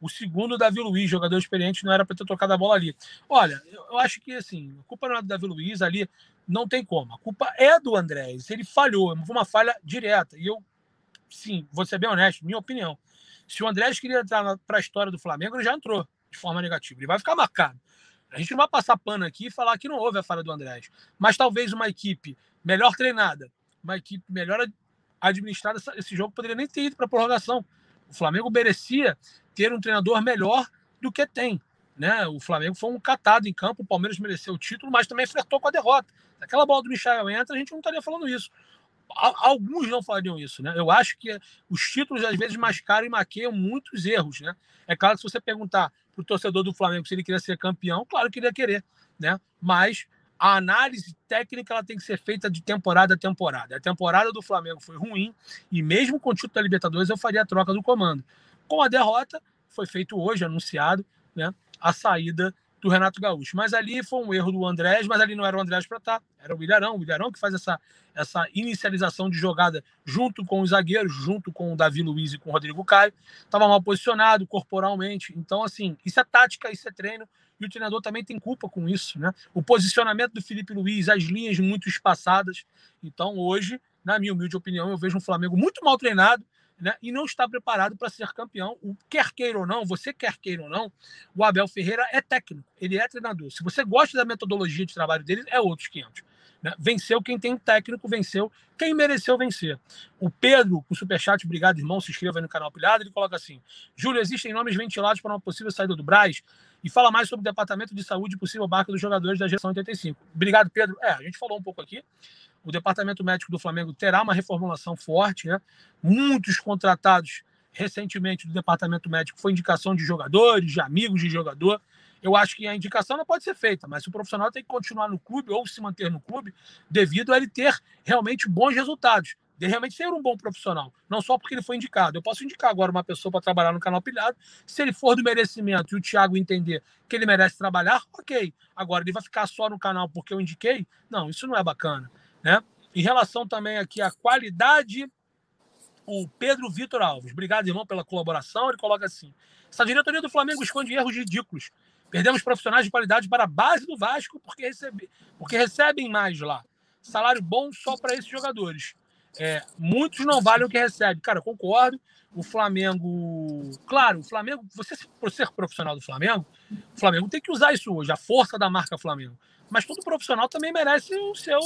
O segundo, Davi Luiz, jogador experiente, não era para ter tocado a bola ali. Olha, eu acho que assim, a culpa não é do Davi Luiz ali, não tem como. A culpa é do Andrés. Ele falhou, foi uma falha direta. E eu, sim, vou ser bem honesto, minha opinião. Se o Andrés queria entrar para a história do Flamengo, ele já entrou de forma negativa. Ele vai ficar marcado. A gente não vai passar pano aqui e falar que não houve a falha do Andrés. Mas talvez uma equipe melhor treinada, uma equipe melhor administrada, esse jogo poderia nem ter ido para prorrogação. O Flamengo merecia ter um treinador melhor do que tem. Né? O Flamengo foi um catado em campo, o Palmeiras mereceu o título, mas também flertou com a derrota. Aquela bola do Michel entra, a gente não estaria falando isso. Alguns não falariam isso, né? Eu acho que os títulos às vezes mascaram e maqueiam muitos erros, né? É claro que se você perguntar o torcedor do Flamengo se ele queria ser campeão, claro que ele ia querer, né? Mas a análise técnica ela tem que ser feita de temporada a temporada. A temporada do Flamengo foi ruim e mesmo com o título da Libertadores eu faria a troca do comando. Com a derrota, foi feito hoje, anunciado, né, a saída do Renato Gaúcho. Mas ali foi um erro do Andrés, mas ali não era o Andrés para estar, tá, era o Ilharão, o Ilharão que faz essa, essa inicialização de jogada junto com os zagueiros, junto com o Davi Luiz e com o Rodrigo Caio. Estava mal posicionado corporalmente. Então, assim, isso é tática, isso é treino e o treinador também tem culpa com isso, né? O posicionamento do Felipe Luiz, as linhas muito espaçadas. Então, hoje, na minha humilde opinião, eu vejo um Flamengo muito mal treinado, né, e não está preparado para ser campeão. O quer queira ou não, você quer queira ou não, o Abel Ferreira é técnico, ele é treinador. Se você gosta da metodologia de trabalho dele, é outros 500. Né? Venceu quem tem técnico, venceu quem mereceu vencer. O Pedro, o Superchat, obrigado, irmão, se inscreva aí no canal Pilhado, ele coloca assim: Júlio, existem nomes ventilados para uma possível saída do Braz? E fala mais sobre o departamento de saúde e possível barca dos jogadores da geração 85. Obrigado, Pedro. É, a gente falou um pouco aqui. O departamento médico do Flamengo terá uma reformulação forte, né? Muitos contratados recentemente do departamento médico foi indicação de jogadores, de amigos de jogador eu acho que a indicação não pode ser feita, mas o profissional tem que continuar no clube ou se manter no clube devido a ele ter realmente bons resultados, de realmente ser um bom profissional, não só porque ele foi indicado. Eu posso indicar agora uma pessoa para trabalhar no canal Pilhado, se ele for do merecimento e o Thiago entender que ele merece trabalhar, ok. Agora, ele vai ficar só no canal porque eu indiquei? Não, isso não é bacana, né? Em relação também aqui à qualidade, o Pedro Vitor Alves. Obrigado, irmão, pela colaboração. Ele coloca assim: essa diretoria do Flamengo esconde erros ridículos Perdemos profissionais de qualidade para a base do Vasco porque, recebe, porque recebem mais lá. Salário bom só para esses jogadores. É, muitos não valem o que recebem. Cara, concordo. O Flamengo. Claro, o Flamengo, você por ser profissional do Flamengo, o Flamengo tem que usar isso hoje, a força da marca Flamengo. Mas todo profissional também merece o seu,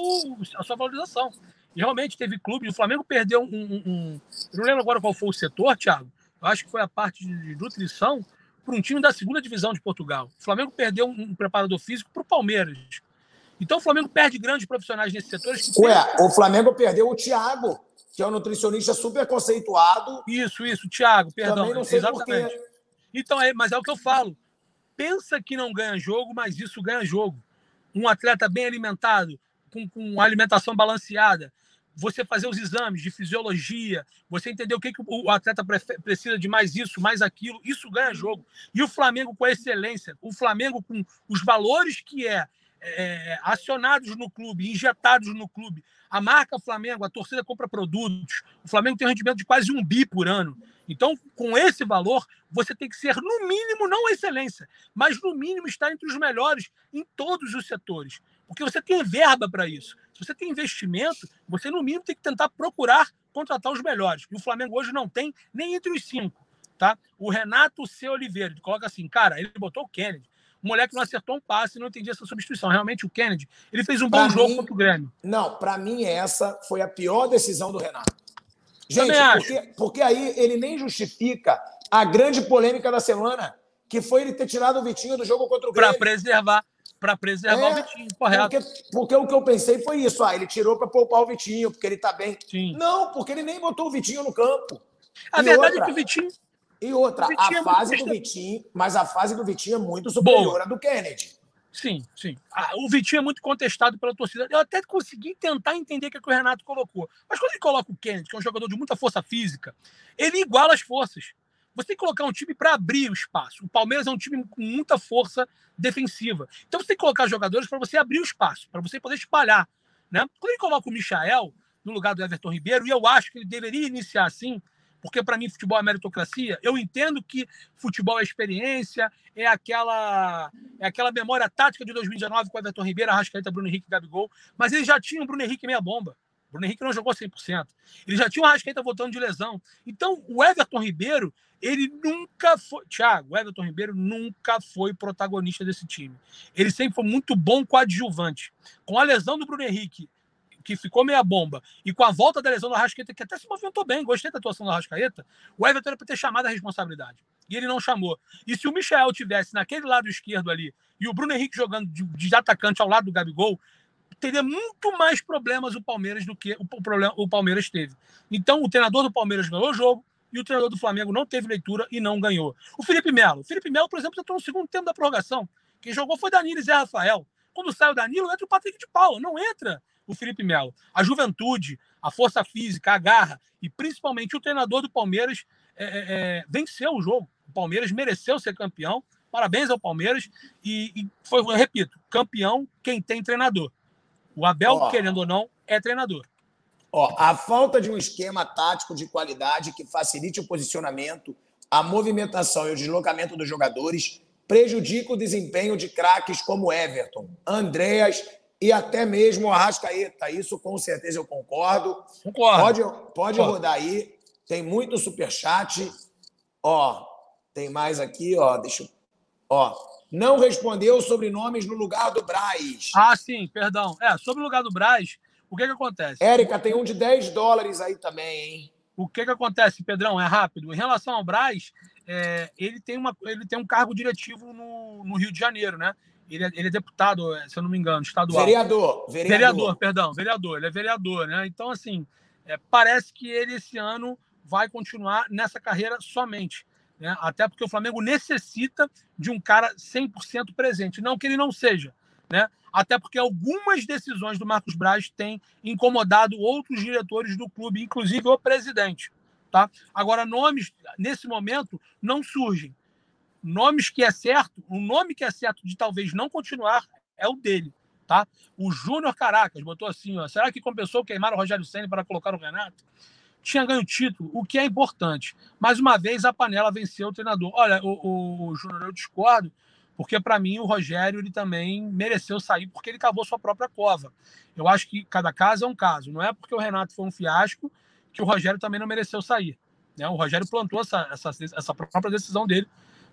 a sua valorização. E realmente teve clube. O Flamengo perdeu um, um, um. Eu não lembro agora qual foi o setor, Thiago. Eu acho que foi a parte de nutrição para um time da segunda divisão de Portugal. O Flamengo perdeu um preparador físico para o Palmeiras. Então o Flamengo perde grandes profissionais nesses setores. Que Ué, o Flamengo perdeu o Thiago, que é um nutricionista super conceituado. Isso, isso, Thiago, perdão. Também não sei exatamente. Então, é, mas é o que eu falo. Pensa que não ganha jogo, mas isso ganha jogo. Um atleta bem alimentado, com, com alimentação balanceada, você fazer os exames de fisiologia, você entender o que, que o atleta precisa de mais isso, mais aquilo, isso ganha jogo. E o Flamengo com a excelência, o Flamengo com os valores que é, é acionados no clube, injetados no clube. A marca Flamengo, a torcida compra produtos. O Flamengo tem um rendimento de quase um bi por ano. Então, com esse valor, você tem que ser, no mínimo, não excelência, mas no mínimo estar entre os melhores em todos os setores. Porque você tem verba para isso. Se você tem investimento, você no mínimo tem que tentar procurar contratar os melhores. E o Flamengo hoje não tem nem entre os cinco. Tá? O Renato C. Oliveira, ele coloca assim, cara, ele botou o Kennedy. O moleque não acertou um passe e não entendia essa substituição. Realmente, o Kennedy, ele fez um bom pra jogo mim, contra o Grêmio. Não, para mim, essa foi a pior decisão do Renato. Gente, porque, porque aí ele nem justifica a grande polêmica da semana, que foi ele ter tirado o Vitinho do jogo contra o Grêmio. Para preservar para preservar é, o Vitinho, correto. Porque, porque, o que eu pensei foi isso. Ah, ele tirou para poupar o Vitinho, porque ele está bem. Sim. Não, porque ele nem botou o Vitinho no campo. A e verdade outra, é que o Vitinho. E outra, a é fase do Vitinho, mas a fase do Vitinho é muito superior Boa. à do Kennedy. Sim, sim. Ah, o Vitinho é muito contestado pela torcida. Eu até consegui tentar entender o que, é que o Renato colocou. Mas quando ele coloca o Kennedy, que é um jogador de muita força física, ele iguala as forças. Você tem que colocar um time para abrir o espaço. O Palmeiras é um time com muita força defensiva. Então você tem que colocar jogadores para você abrir o espaço, para você poder espalhar. Né? Quando ele coloca o Michael no lugar do Everton Ribeiro, e eu acho que ele deveria iniciar assim, porque para mim futebol é meritocracia. Eu entendo que futebol é experiência, é aquela é aquela memória tática de 2019 com Everton Ribeiro, Arrascaeta, Bruno Henrique Gabigol, mas ele já tinha o Bruno Henrique meia bomba. Bruno Henrique não jogou 100%. Ele já tinha o Arrascaeta voltando de lesão. Então, o Everton Ribeiro, ele nunca foi. Thiago, o Everton Ribeiro nunca foi protagonista desse time. Ele sempre foi muito bom coadjuvante. Com a lesão do Bruno Henrique que ficou meia bomba, e com a volta da lesão do Arrascaeta, que até se movimentou bem, gostei da atuação do Arrascaeta, o Everton era para ter chamado a responsabilidade. E ele não chamou. E se o Michel tivesse naquele lado esquerdo ali, e o Bruno Henrique jogando de, de atacante ao lado do Gabigol, teria muito mais problemas o Palmeiras do que o, problema, o Palmeiras teve. Então, o treinador do Palmeiras ganhou o jogo, e o treinador do Flamengo não teve leitura e não ganhou. O Felipe Melo. O Felipe Melo, por exemplo, entrou no segundo tempo da prorrogação. Quem jogou foi Danilo e Zé Rafael. Quando sai o Danilo, entra o Patrick de Paula. Não entra o Felipe Melo. A juventude, a força física, a garra e principalmente o treinador do Palmeiras é, é, é, venceu o jogo. O Palmeiras mereceu ser campeão. Parabéns ao Palmeiras. E, e foi, eu repito, campeão quem tem treinador. O Abel, oh. querendo ou não, é treinador. Ó, a falta de um esquema tático de qualidade que facilite o posicionamento, a movimentação e o deslocamento dos jogadores prejudica o desempenho de craques como Everton, Andréas e até mesmo o Arrascaeta. Isso com certeza eu concordo. Concordo. Pode, pode concordo. rodar aí. Tem muito superchat. Ó, tem mais aqui, ó. Deixa eu. Ó, não respondeu sobre nomes no lugar do Braz. Ah, sim, perdão. É, sobre o lugar do Braz, o que que acontece? Érica, tem um de 10 dólares aí também, hein? O que que acontece, Pedrão? É rápido. Em relação ao Braz, é, ele, tem uma, ele tem um cargo diretivo no, no Rio de Janeiro, né? Ele é, ele é, deputado, é, se eu não me engano, estadual. Vereador, vereador. Vereador, perdão, vereador. Ele é vereador, né? Então, assim, é, parece que ele esse ano vai continuar nessa carreira somente. Né? Até porque o Flamengo necessita de um cara 100% presente. Não que ele não seja, né? Até porque algumas decisões do Marcos Braz têm incomodado outros diretores do clube, inclusive o presidente. Tá? Agora, nomes, nesse momento, não surgem nomes que é certo, o nome que é certo de talvez não continuar é o dele, tá? O Júnior Caracas botou assim, ó, será que compensou queimar o Rogério Senna para colocar o Renato? Tinha ganho título, o que é importante. Mais uma vez a panela venceu o treinador. Olha, o, o, o Júnior eu discordo, porque para mim o Rogério ele também mereceu sair porque ele cavou sua própria cova. Eu acho que cada caso é um caso. Não é porque o Renato foi um fiasco que o Rogério também não mereceu sair. Né? O Rogério plantou essa, essa, essa própria decisão dele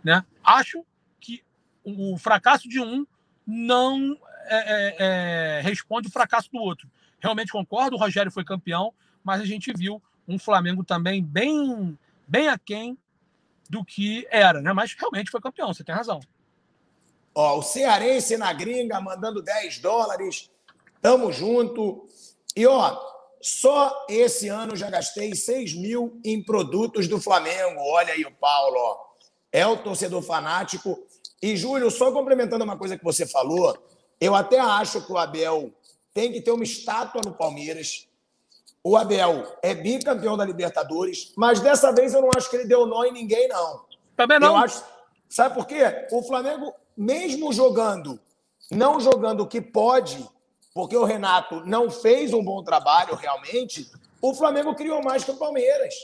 né? Acho que o fracasso de um não é, é, é, responde o fracasso do outro. Realmente concordo, o Rogério foi campeão, mas a gente viu um Flamengo também bem, bem aquém do que era, né? Mas realmente foi campeão, você tem razão. Ó, o Cearense na gringa mandando 10 dólares. Tamo junto. E ó, só esse ano já gastei 6 mil em produtos do Flamengo. Olha aí o Paulo, ó é o torcedor fanático. E, Júlio, só complementando uma coisa que você falou, eu até acho que o Abel tem que ter uma estátua no Palmeiras. O Abel é bicampeão da Libertadores, mas dessa vez eu não acho que ele deu nó em ninguém, não. Também não. Eu acho... Sabe por quê? O Flamengo, mesmo jogando, não jogando o que pode, porque o Renato não fez um bom trabalho realmente, o Flamengo criou mais que o Palmeiras.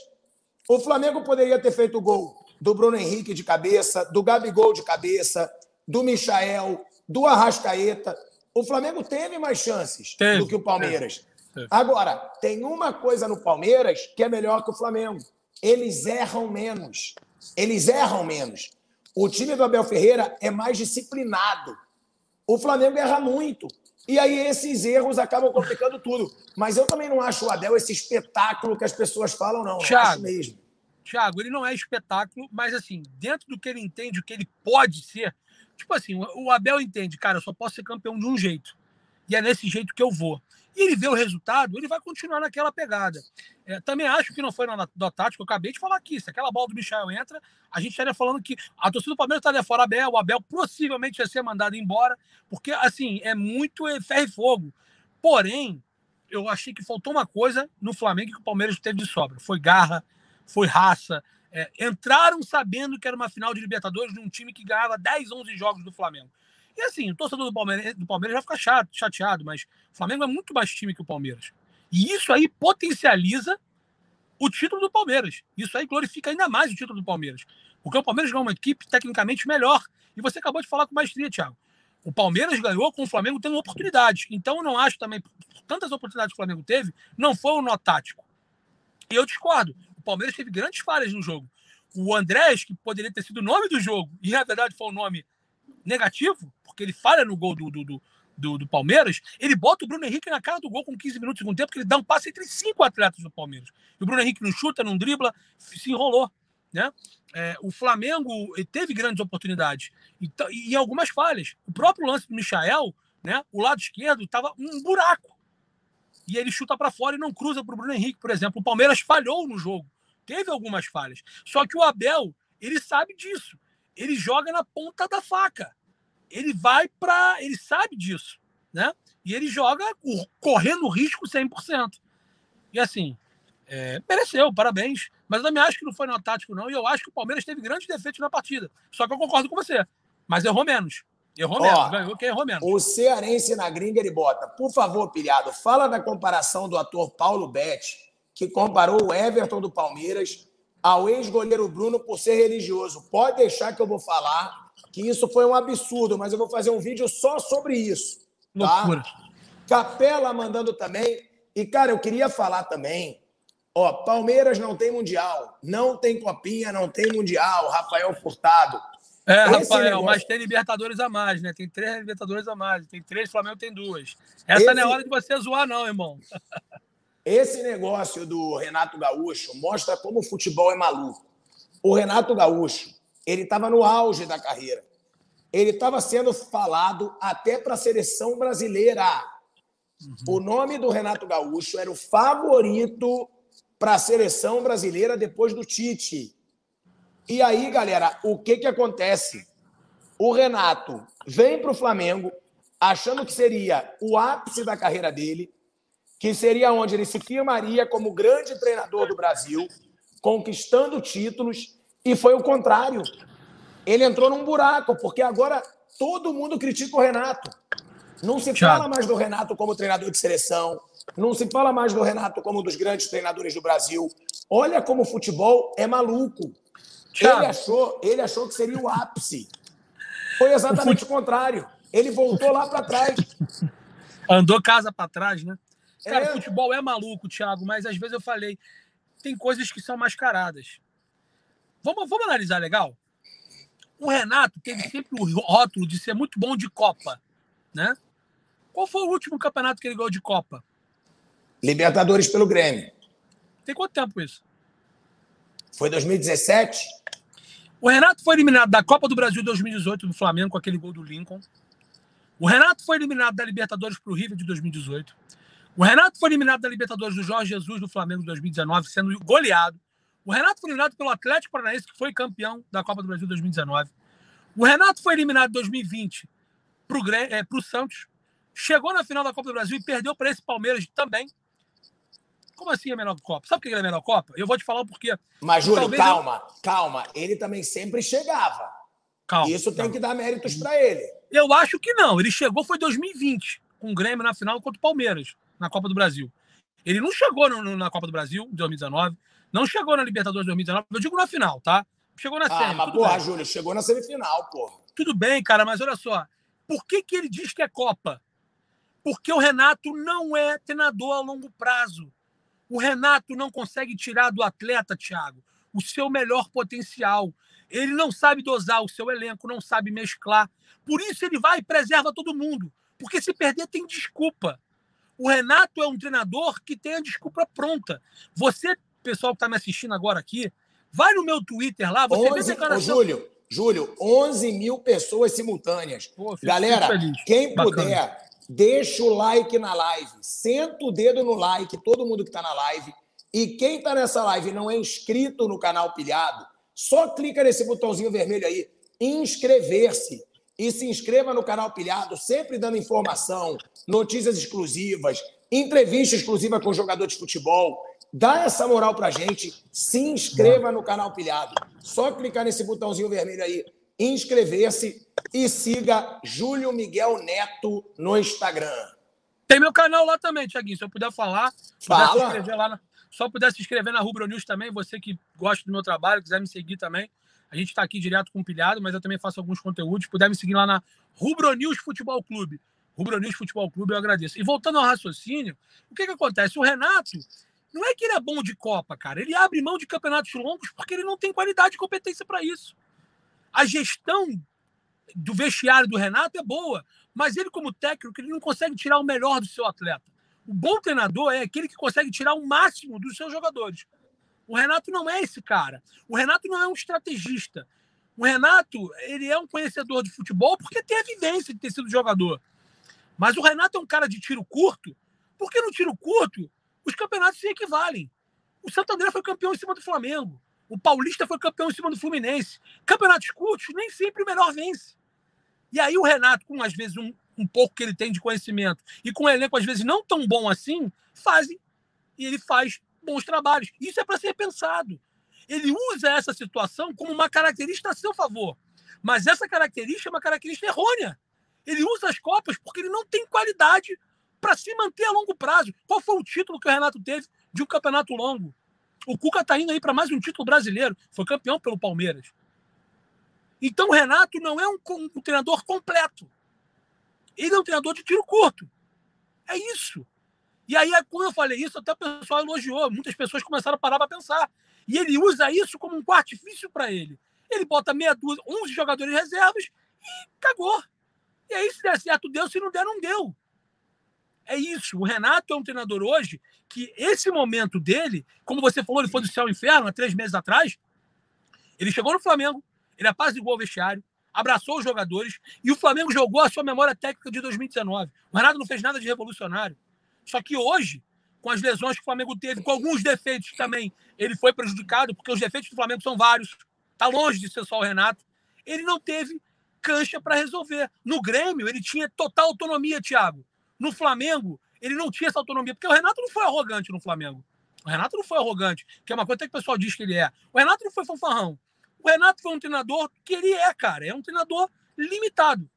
O Flamengo poderia ter feito gol do Bruno Henrique de cabeça, do Gabigol de cabeça, do Michael, do Arrascaeta. O Flamengo teve mais chances teve, do que o Palmeiras. Teve. Agora, tem uma coisa no Palmeiras que é melhor que o Flamengo. Eles erram menos. Eles erram menos. O time do Abel Ferreira é mais disciplinado. O Flamengo erra muito. E aí esses erros acabam complicando tudo. Mas eu também não acho o Abel esse espetáculo que as pessoas falam, não. Thiago, não acho mesmo. Thiago, ele não é espetáculo, mas assim, dentro do que ele entende, o que ele pode ser, tipo assim, o Abel entende, cara, eu só posso ser campeão de um jeito. E é nesse jeito que eu vou e ele vê o resultado, ele vai continuar naquela pegada. É, também acho que não foi na do tático, eu acabei de falar aqui. Se aquela bola do Michel entra, a gente estaria falando que a torcida do Palmeiras estaria fora Abel, o Abel possivelmente ia ser mandado embora, porque assim, é muito ferro e fogo. Porém, eu achei que faltou uma coisa no Flamengo que o Palmeiras teve de sobra: foi garra, foi raça. É, entraram sabendo que era uma final de Libertadores de um time que ganhava 10, 11 jogos do Flamengo. E assim, o torcedor do Palmeiras, do Palmeiras já fica chato, chateado, mas o Flamengo é muito mais time que o Palmeiras. E isso aí potencializa o título do Palmeiras. Isso aí glorifica ainda mais o título do Palmeiras. Porque o Palmeiras ganhou uma equipe tecnicamente melhor. E você acabou de falar com maestria, Thiago. O Palmeiras ganhou com o Flamengo tendo oportunidades. Então, eu não acho também, tantas oportunidades que o Flamengo teve, não foi o nó tático. E eu discordo. Palmeiras teve grandes falhas no jogo. O Andrés, que poderia ter sido o nome do jogo, e na verdade foi o nome negativo, porque ele falha no gol do, do, do, do, Palmeiras, ele bota o Bruno Henrique na cara do gol com 15 minutos de segundo tempo, porque ele dá um passe entre cinco atletas do Palmeiras. E o Bruno Henrique não chuta, não dribla, se enrolou. Né? É, o Flamengo teve grandes oportunidades e, e, algumas falhas. O próprio lance do Michael, né, o lado esquerdo, estava um buraco. E ele chuta para fora e não cruza para o Bruno Henrique, por exemplo. O Palmeiras falhou no jogo. Teve algumas falhas. Só que o Abel, ele sabe disso. Ele joga na ponta da faca ele vai para. Ele sabe disso, né? E ele joga correndo risco 100%. E assim, é, mereceu, parabéns. Mas eu também acho que não foi no tático, não. E eu acho que o Palmeiras teve grandes defeitos na partida. Só que eu concordo com você. Mas errou menos. Errou Ó, menos. Ganhou quem errou menos. O cearense na gringa ele bota. Por favor, pilhado, fala da comparação do ator Paulo Betti, que comparou o Everton do Palmeiras ao ex-goleiro Bruno por ser religioso. Pode deixar que eu vou falar que isso foi um absurdo, mas eu vou fazer um vídeo só sobre isso. Tá? Loucura. Capela mandando também. E, cara, eu queria falar também. Ó, Palmeiras não tem Mundial, não tem Copinha, não tem Mundial. Rafael Furtado. É, Esse Rafael, negócio... mas tem Libertadores a mais, né? Tem três Libertadores a mais. Tem três, Flamengo tem duas. Essa Esse... não é hora de você zoar, não, irmão. Esse negócio do Renato Gaúcho mostra como o futebol é maluco. O Renato Gaúcho, ele estava no auge da carreira. Ele estava sendo falado até para a seleção brasileira. Uhum. O nome do Renato Gaúcho era o favorito para a seleção brasileira depois do Tite. E aí, galera, o que, que acontece? O Renato vem para o Flamengo achando que seria o ápice da carreira dele, que seria onde ele se firmaria como grande treinador do Brasil, conquistando títulos e foi o contrário. Ele entrou num buraco, porque agora todo mundo critica o Renato. Não se fala mais do Renato como treinador de seleção, não se fala mais do Renato como um dos grandes treinadores do Brasil. Olha como o futebol é maluco. Ele achou, ele achou que seria o ápice. Foi exatamente o, fute... o contrário. Ele voltou lá para trás. Andou casa para trás, né? Cara, é... futebol é maluco, Thiago, mas às vezes eu falei, tem coisas que são mascaradas. Vamos, vamos analisar legal? O Renato teve sempre o rótulo de ser muito bom de Copa, né? Qual foi o último campeonato que ele ganhou de Copa? Libertadores pelo Grêmio. Tem quanto tempo isso? Foi 2017? O Renato foi eliminado da Copa do Brasil 2018 do Flamengo com aquele gol do Lincoln. O Renato foi eliminado da Libertadores para o River de 2018. O Renato foi eliminado da Libertadores do Jorge Jesus do Flamengo de 2019, sendo goleado. O Renato foi eliminado pelo Atlético Paranaense, que foi campeão da Copa do Brasil 2019. O Renato foi eliminado em 2020 para o é, Santos. Chegou na final da Copa do Brasil e perdeu para esse Palmeiras também. Como assim a menor Copa? Sabe por que ele é a menor Copa? Eu vou te falar o porquê. Mas, Júlio, calma, eu... calma. Ele também sempre chegava. Calma. Isso tem calma. que dar méritos para ele. Eu acho que não. Ele chegou foi em 2020, com o Grêmio na final contra o Palmeiras, na Copa do Brasil. Ele não chegou no, no, na Copa do Brasil, em 2019. Não chegou na Libertadores 2019, eu digo na final, tá? Chegou na ah, semi. Mas, porra, bem. Júlio, chegou na semifinal, porra. Tudo bem, cara, mas olha só. Por que, que ele diz que é Copa? Porque o Renato não é treinador a longo prazo. O Renato não consegue tirar do atleta, Thiago, o seu melhor potencial. Ele não sabe dosar o seu elenco, não sabe mesclar. Por isso ele vai e preserva todo mundo. Porque se perder, tem desculpa. O Renato é um treinador que tem a desculpa pronta. Você, pessoal que está me assistindo agora aqui, vai no meu Twitter lá, você 11, vê declaração... Ô, Júlio, Júlio, 11 mil pessoas simultâneas. Pô, Galera, quem Bacana. puder, deixa o like na live. Senta o dedo no like, todo mundo que está na live. E quem está nessa live e não é inscrito no canal Pilhado, só clica nesse botãozinho vermelho aí, inscrever-se. E se inscreva no canal Pilhado, sempre dando informação, notícias exclusivas, entrevista exclusiva com jogador de futebol. Dá essa moral pra gente, se inscreva no canal Pilhado. Só clicar nesse botãozinho vermelho aí, inscrever-se e siga Júlio Miguel Neto no Instagram. Tem meu canal lá também, Tiaguinho. Se eu puder falar, Fala. puder se inscrever lá na, só puder se inscrever na Rubro News também, você que gosta do meu trabalho, quiser me seguir também. A gente está aqui direto com o Pilhado, mas eu também faço alguns conteúdos. Puder me seguir lá na Rubro News Futebol Clube. Rubro News Futebol Clube, eu agradeço. E voltando ao raciocínio, o que, que acontece? O Renato, não é que ele é bom de Copa, cara. Ele abre mão de campeonatos longos porque ele não tem qualidade e competência para isso. A gestão do vestiário do Renato é boa, mas ele, como técnico, ele não consegue tirar o melhor do seu atleta. O bom treinador é aquele que consegue tirar o máximo dos seus jogadores. O Renato não é esse cara. O Renato não é um estrategista. O Renato, ele é um conhecedor de futebol porque tem a vivência de ter sido jogador. Mas o Renato é um cara de tiro curto, porque no tiro curto os campeonatos se equivalem. O Santander foi campeão em cima do Flamengo. O Paulista foi campeão em cima do Fluminense. Campeonatos curtos, nem sempre o melhor vence. E aí o Renato, com às vezes um, um pouco que ele tem de conhecimento e com um elenco às vezes não tão bom assim, fazem e ele faz bons trabalhos. Isso é para ser pensado. Ele usa essa situação como uma característica a seu favor. Mas essa característica é uma característica errônea. Ele usa as Copas porque ele não tem qualidade para se manter a longo prazo. Qual foi o título que o Renato teve de um campeonato longo? O Cuca está indo aí para mais um título brasileiro. Foi campeão pelo Palmeiras. Então o Renato não é um, um treinador completo. Ele é um treinador de tiro curto. É isso. E aí, quando eu falei isso, até o pessoal elogiou. Muitas pessoas começaram a parar para pensar. E ele usa isso como um artifício para ele. Ele bota meia dúzia, 11 jogadores reservas e cagou. E aí, se der certo, deu. Se não der, não deu. É isso. O Renato é um treinador hoje que esse momento dele, como você falou, ele foi do céu ao inferno há três meses atrás. Ele chegou no Flamengo, ele apaziguou o vestiário, abraçou os jogadores e o Flamengo jogou a sua memória técnica de 2019. O Renato não fez nada de revolucionário. Só que hoje, com as lesões que o Flamengo teve, com alguns defeitos também, ele foi prejudicado, porque os defeitos do Flamengo são vários. Está longe de ser só o Renato. Ele não teve cancha para resolver. No Grêmio, ele tinha total autonomia, Thiago. No Flamengo, ele não tinha essa autonomia, porque o Renato não foi arrogante no Flamengo. O Renato não foi arrogante, que é uma coisa que o pessoal diz que ele é. O Renato não foi fanfarrão. O Renato foi um treinador que ele é, cara. É um treinador limitado.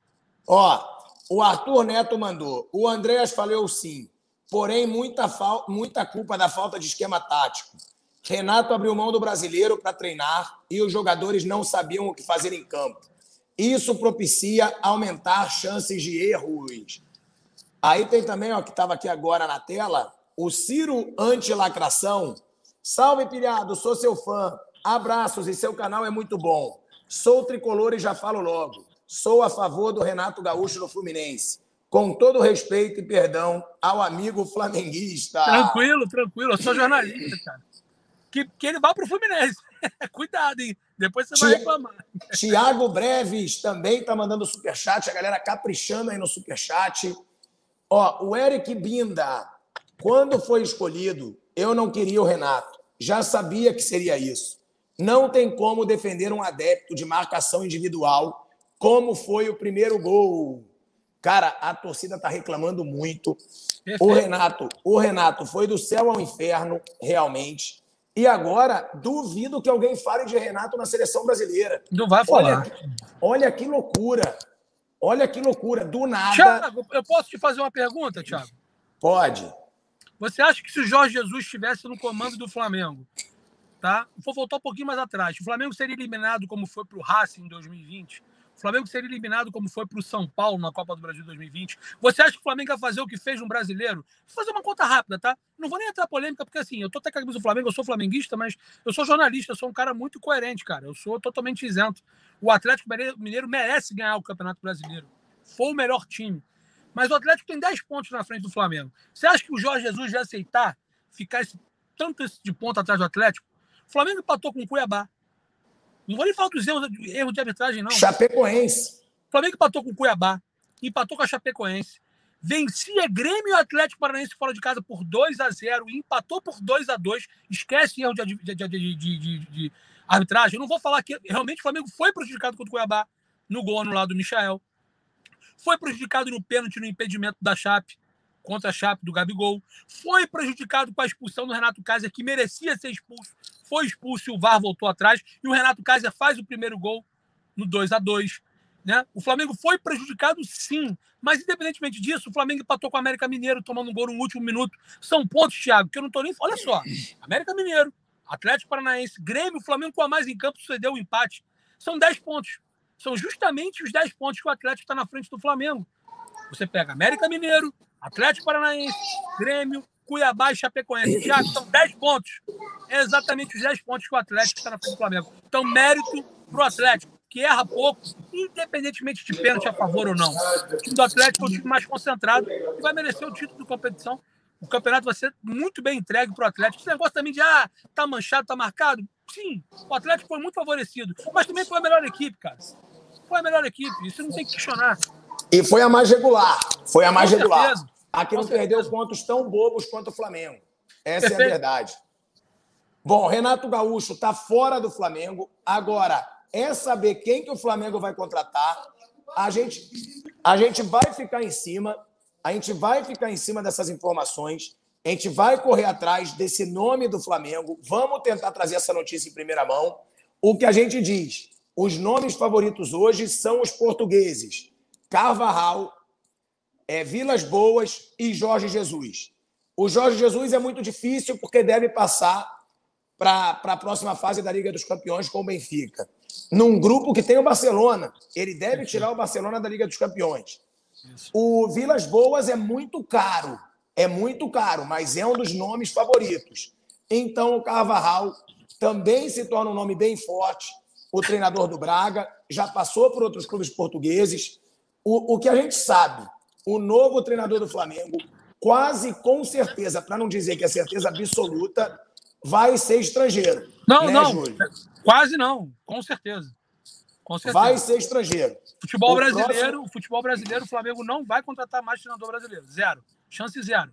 Ó, o Arthur Neto mandou. O Andréas falou sim. Porém, muita, muita culpa da falta de esquema tático. Renato abriu mão do brasileiro para treinar e os jogadores não sabiam o que fazer em campo. Isso propicia aumentar chances de erros. Aí tem também, ó, que estava aqui agora na tela, o Ciro Antilacração. Salve, pilhado, sou seu fã. Abraços e seu canal é muito bom. Sou tricolor e já falo logo. Sou a favor do Renato Gaúcho no Fluminense. Com todo respeito e perdão ao amigo flamenguista. Tranquilo, tranquilo. Eu sou jornalista, cara. Que, que ele vá para o Fluminense. Cuidado, hein? Depois você vai reclamar. Tiago Breves também está mandando superchat. A galera caprichando aí no superchat. Ó, o Eric Binda, quando foi escolhido, eu não queria o Renato. Já sabia que seria isso. Não tem como defender um adepto de marcação individual, como foi o primeiro gol. Cara, a torcida está reclamando muito. Perfeito. O Renato, o Renato foi do céu ao inferno, realmente. E agora, duvido que alguém fale de Renato na seleção brasileira. Não vai falar. Olha, olha que loucura. Olha que loucura. Do nada. Tiago, eu posso te fazer uma pergunta, Tiago? Pode. Você acha que se o Jorge Jesus estivesse no comando do Flamengo, tá? Vou voltar um pouquinho mais atrás. O Flamengo seria eliminado como foi para o Racing em 2020. Flamengo seria eliminado como foi para o São Paulo na Copa do Brasil 2020. Você acha que o Flamengo ia fazer o que fez no brasileiro? Vou fazer uma conta rápida, tá? Não vou nem entrar polêmica, porque assim, eu tô até com a camisa do Flamengo, eu sou flamenguista, mas eu sou jornalista, eu sou um cara muito coerente, cara. Eu sou totalmente isento. O Atlético Mineiro merece ganhar o Campeonato Brasileiro. Foi o melhor time. Mas o Atlético tem 10 pontos na frente do Flamengo. Você acha que o Jorge Jesus vai aceitar ficar esse, tanto de ponto atrás do Atlético? O Flamengo empatou com o Cuiabá. Não vou nem falar dos erros, erros de arbitragem, não. Chapecoense. O Flamengo empatou com o Cuiabá, empatou com a Chapecoense, vencia Grêmio e Atlético Paranaense fora de casa por 2 a 0 e empatou por 2 a 2 Esquece erro de, de, de, de, arbitragem. Eu não vou falar que realmente o Flamengo foi prejudicado contra o Cuiabá no gol no lado do Michael. Foi prejudicado no pênalti no impedimento da Chape contra a Chape do Gabigol. Foi prejudicado com a expulsão do Renato Kaiser, que merecia ser expulso. Foi expulso o VAR voltou atrás. E o Renato Kaiser faz o primeiro gol no 2 a 2 né? O Flamengo foi prejudicado, sim. Mas, independentemente disso, o Flamengo empatou com o América Mineiro, tomando um gol no último minuto. São pontos, Thiago, que eu não estou nem. Olha só: América Mineiro, Atlético Paranaense, Grêmio, Flamengo com a mais em campo sucedeu o um empate. São 10 pontos. São justamente os 10 pontos que o Atlético está na frente do Flamengo. Você pega América Mineiro, Atlético Paranaense, Grêmio, Cuiabá e Chapecoense. Já são 10 pontos. É exatamente os 10 pontos que o Atlético está na frente do Flamengo. Então, mérito para o Atlético, que erra pouco, independentemente de pênalti a favor ou não. O time do Atlético é o time mais concentrado e vai merecer o título de competição. O campeonato vai ser muito bem entregue para o Atlético. Esse negócio também de, ah, tá manchado, tá marcado. Sim, o Atlético foi muito favorecido, mas também foi a melhor equipe, cara. Foi a melhor equipe, isso não tem que questionar. E foi a mais regular. Foi a mais regular. Certeza. A que não perdeu pontos tão bobos quanto o Flamengo. Essa Perfeito. é a verdade. Bom, Renato Gaúcho está fora do Flamengo. Agora, é saber quem que o Flamengo vai contratar. A gente, a gente vai ficar em cima. A gente vai ficar em cima dessas informações. A gente vai correr atrás desse nome do Flamengo. Vamos tentar trazer essa notícia em primeira mão. O que a gente diz? Os nomes favoritos hoje são os portugueses. Carvajal, é, Vilas Boas e Jorge Jesus. O Jorge Jesus é muito difícil porque deve passar para a próxima fase da Liga dos Campeões com o Benfica. Num grupo que tem o Barcelona. Ele deve tirar o Barcelona da Liga dos Campeões. O Vilas Boas é muito caro. É muito caro, mas é um dos nomes favoritos. Então o Carvajal também se torna um nome bem forte. O treinador do Braga já passou por outros clubes portugueses o, o que a gente sabe, o novo treinador do Flamengo, quase com certeza, para não dizer que é certeza absoluta, vai ser estrangeiro. Não, né, não. Júlio? Quase não, com certeza. Com certeza. Vai ser estrangeiro. Futebol o brasileiro, próximo... futebol brasileiro, o Flamengo não vai contratar mais treinador brasileiro. Zero. Chance zero.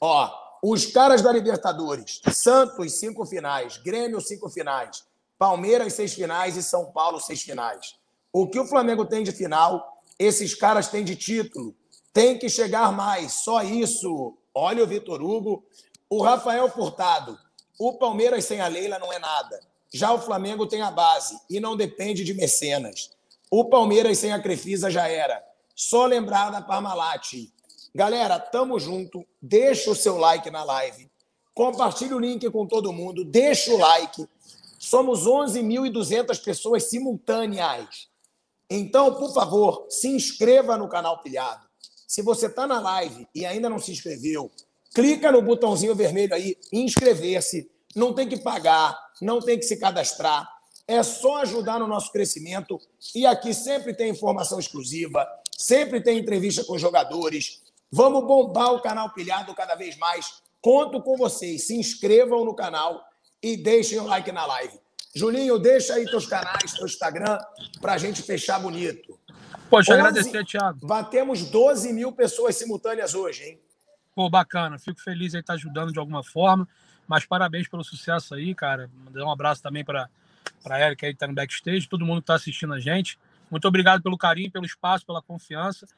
Ó, os caras da Libertadores, Santos, cinco finais, Grêmio, cinco finais, Palmeiras, seis finais e São Paulo, seis finais. O que o Flamengo tem de final esses caras têm de título. Tem que chegar mais. Só isso. Olha o Vitor Hugo. O Rafael Furtado. O Palmeiras sem a Leila não é nada. Já o Flamengo tem a base e não depende de mecenas. O Palmeiras sem a Crefisa já era. Só lembrar da Parmalat. Galera, tamo junto. Deixa o seu like na live. Compartilhe o link com todo mundo. Deixa o like. Somos 11.200 pessoas simultâneas. Então, por favor, se inscreva no canal Pilhado. Se você está na live e ainda não se inscreveu, clica no botãozinho vermelho aí, inscrever-se. Não tem que pagar, não tem que se cadastrar. É só ajudar no nosso crescimento. E aqui sempre tem informação exclusiva, sempre tem entrevista com jogadores. Vamos bombar o canal Pilhado cada vez mais. Conto com vocês. Se inscrevam no canal e deixem o like na live. Julinho, deixa aí teus canais, teu Instagram, para a gente fechar bonito. Poxa, 11, agradecer, Thiago. Batemos 12 mil pessoas simultâneas hoje, hein? Pô, bacana. Fico feliz aí estar tá ajudando de alguma forma. Mas parabéns pelo sucesso aí, cara. Mandar um abraço também para a Erika aí que está no backstage, todo mundo que está assistindo a gente. Muito obrigado pelo carinho, pelo espaço, pela confiança.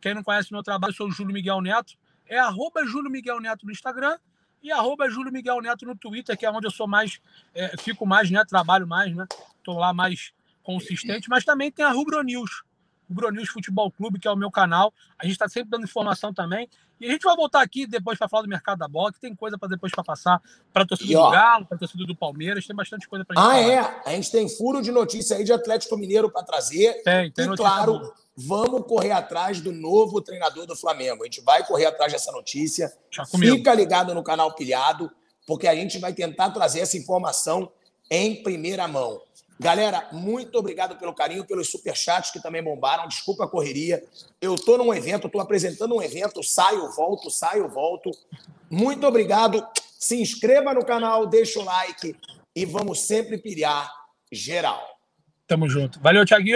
Quem não conhece meu trabalho, eu sou o Júlio Miguel Neto. É arroba Júlio Miguel Neto no Instagram e arroba Júlio Miguel Neto no Twitter, que é onde eu sou mais, é, fico mais, né? Trabalho mais, né? Tô lá mais consistente, mas também tem a Rubro News. o Bronews Futebol Clube, que é o meu canal. A gente está sempre dando informação também. E a gente vai voltar aqui depois para falar do mercado da bola, que tem coisa para depois para passar para a torcida do Galo, para a torcida do Palmeiras, tem bastante coisa para gente Ah, falar. é? A gente tem furo de notícia aí de Atlético Mineiro para trazer. Tem, tem E claro, boa. Vamos correr atrás do novo treinador do Flamengo. A gente vai correr atrás dessa notícia. Fica ligado no canal Pilhado, porque a gente vai tentar trazer essa informação em primeira mão. Galera, muito obrigado pelo carinho, pelos superchats que também bombaram. Desculpa a correria. Eu estou num evento, estou apresentando um evento, saio, volto, saio, volto. Muito obrigado. Se inscreva no canal, deixa o like e vamos sempre pilhar geral. Tamo junto. Valeu, Thiaguinho.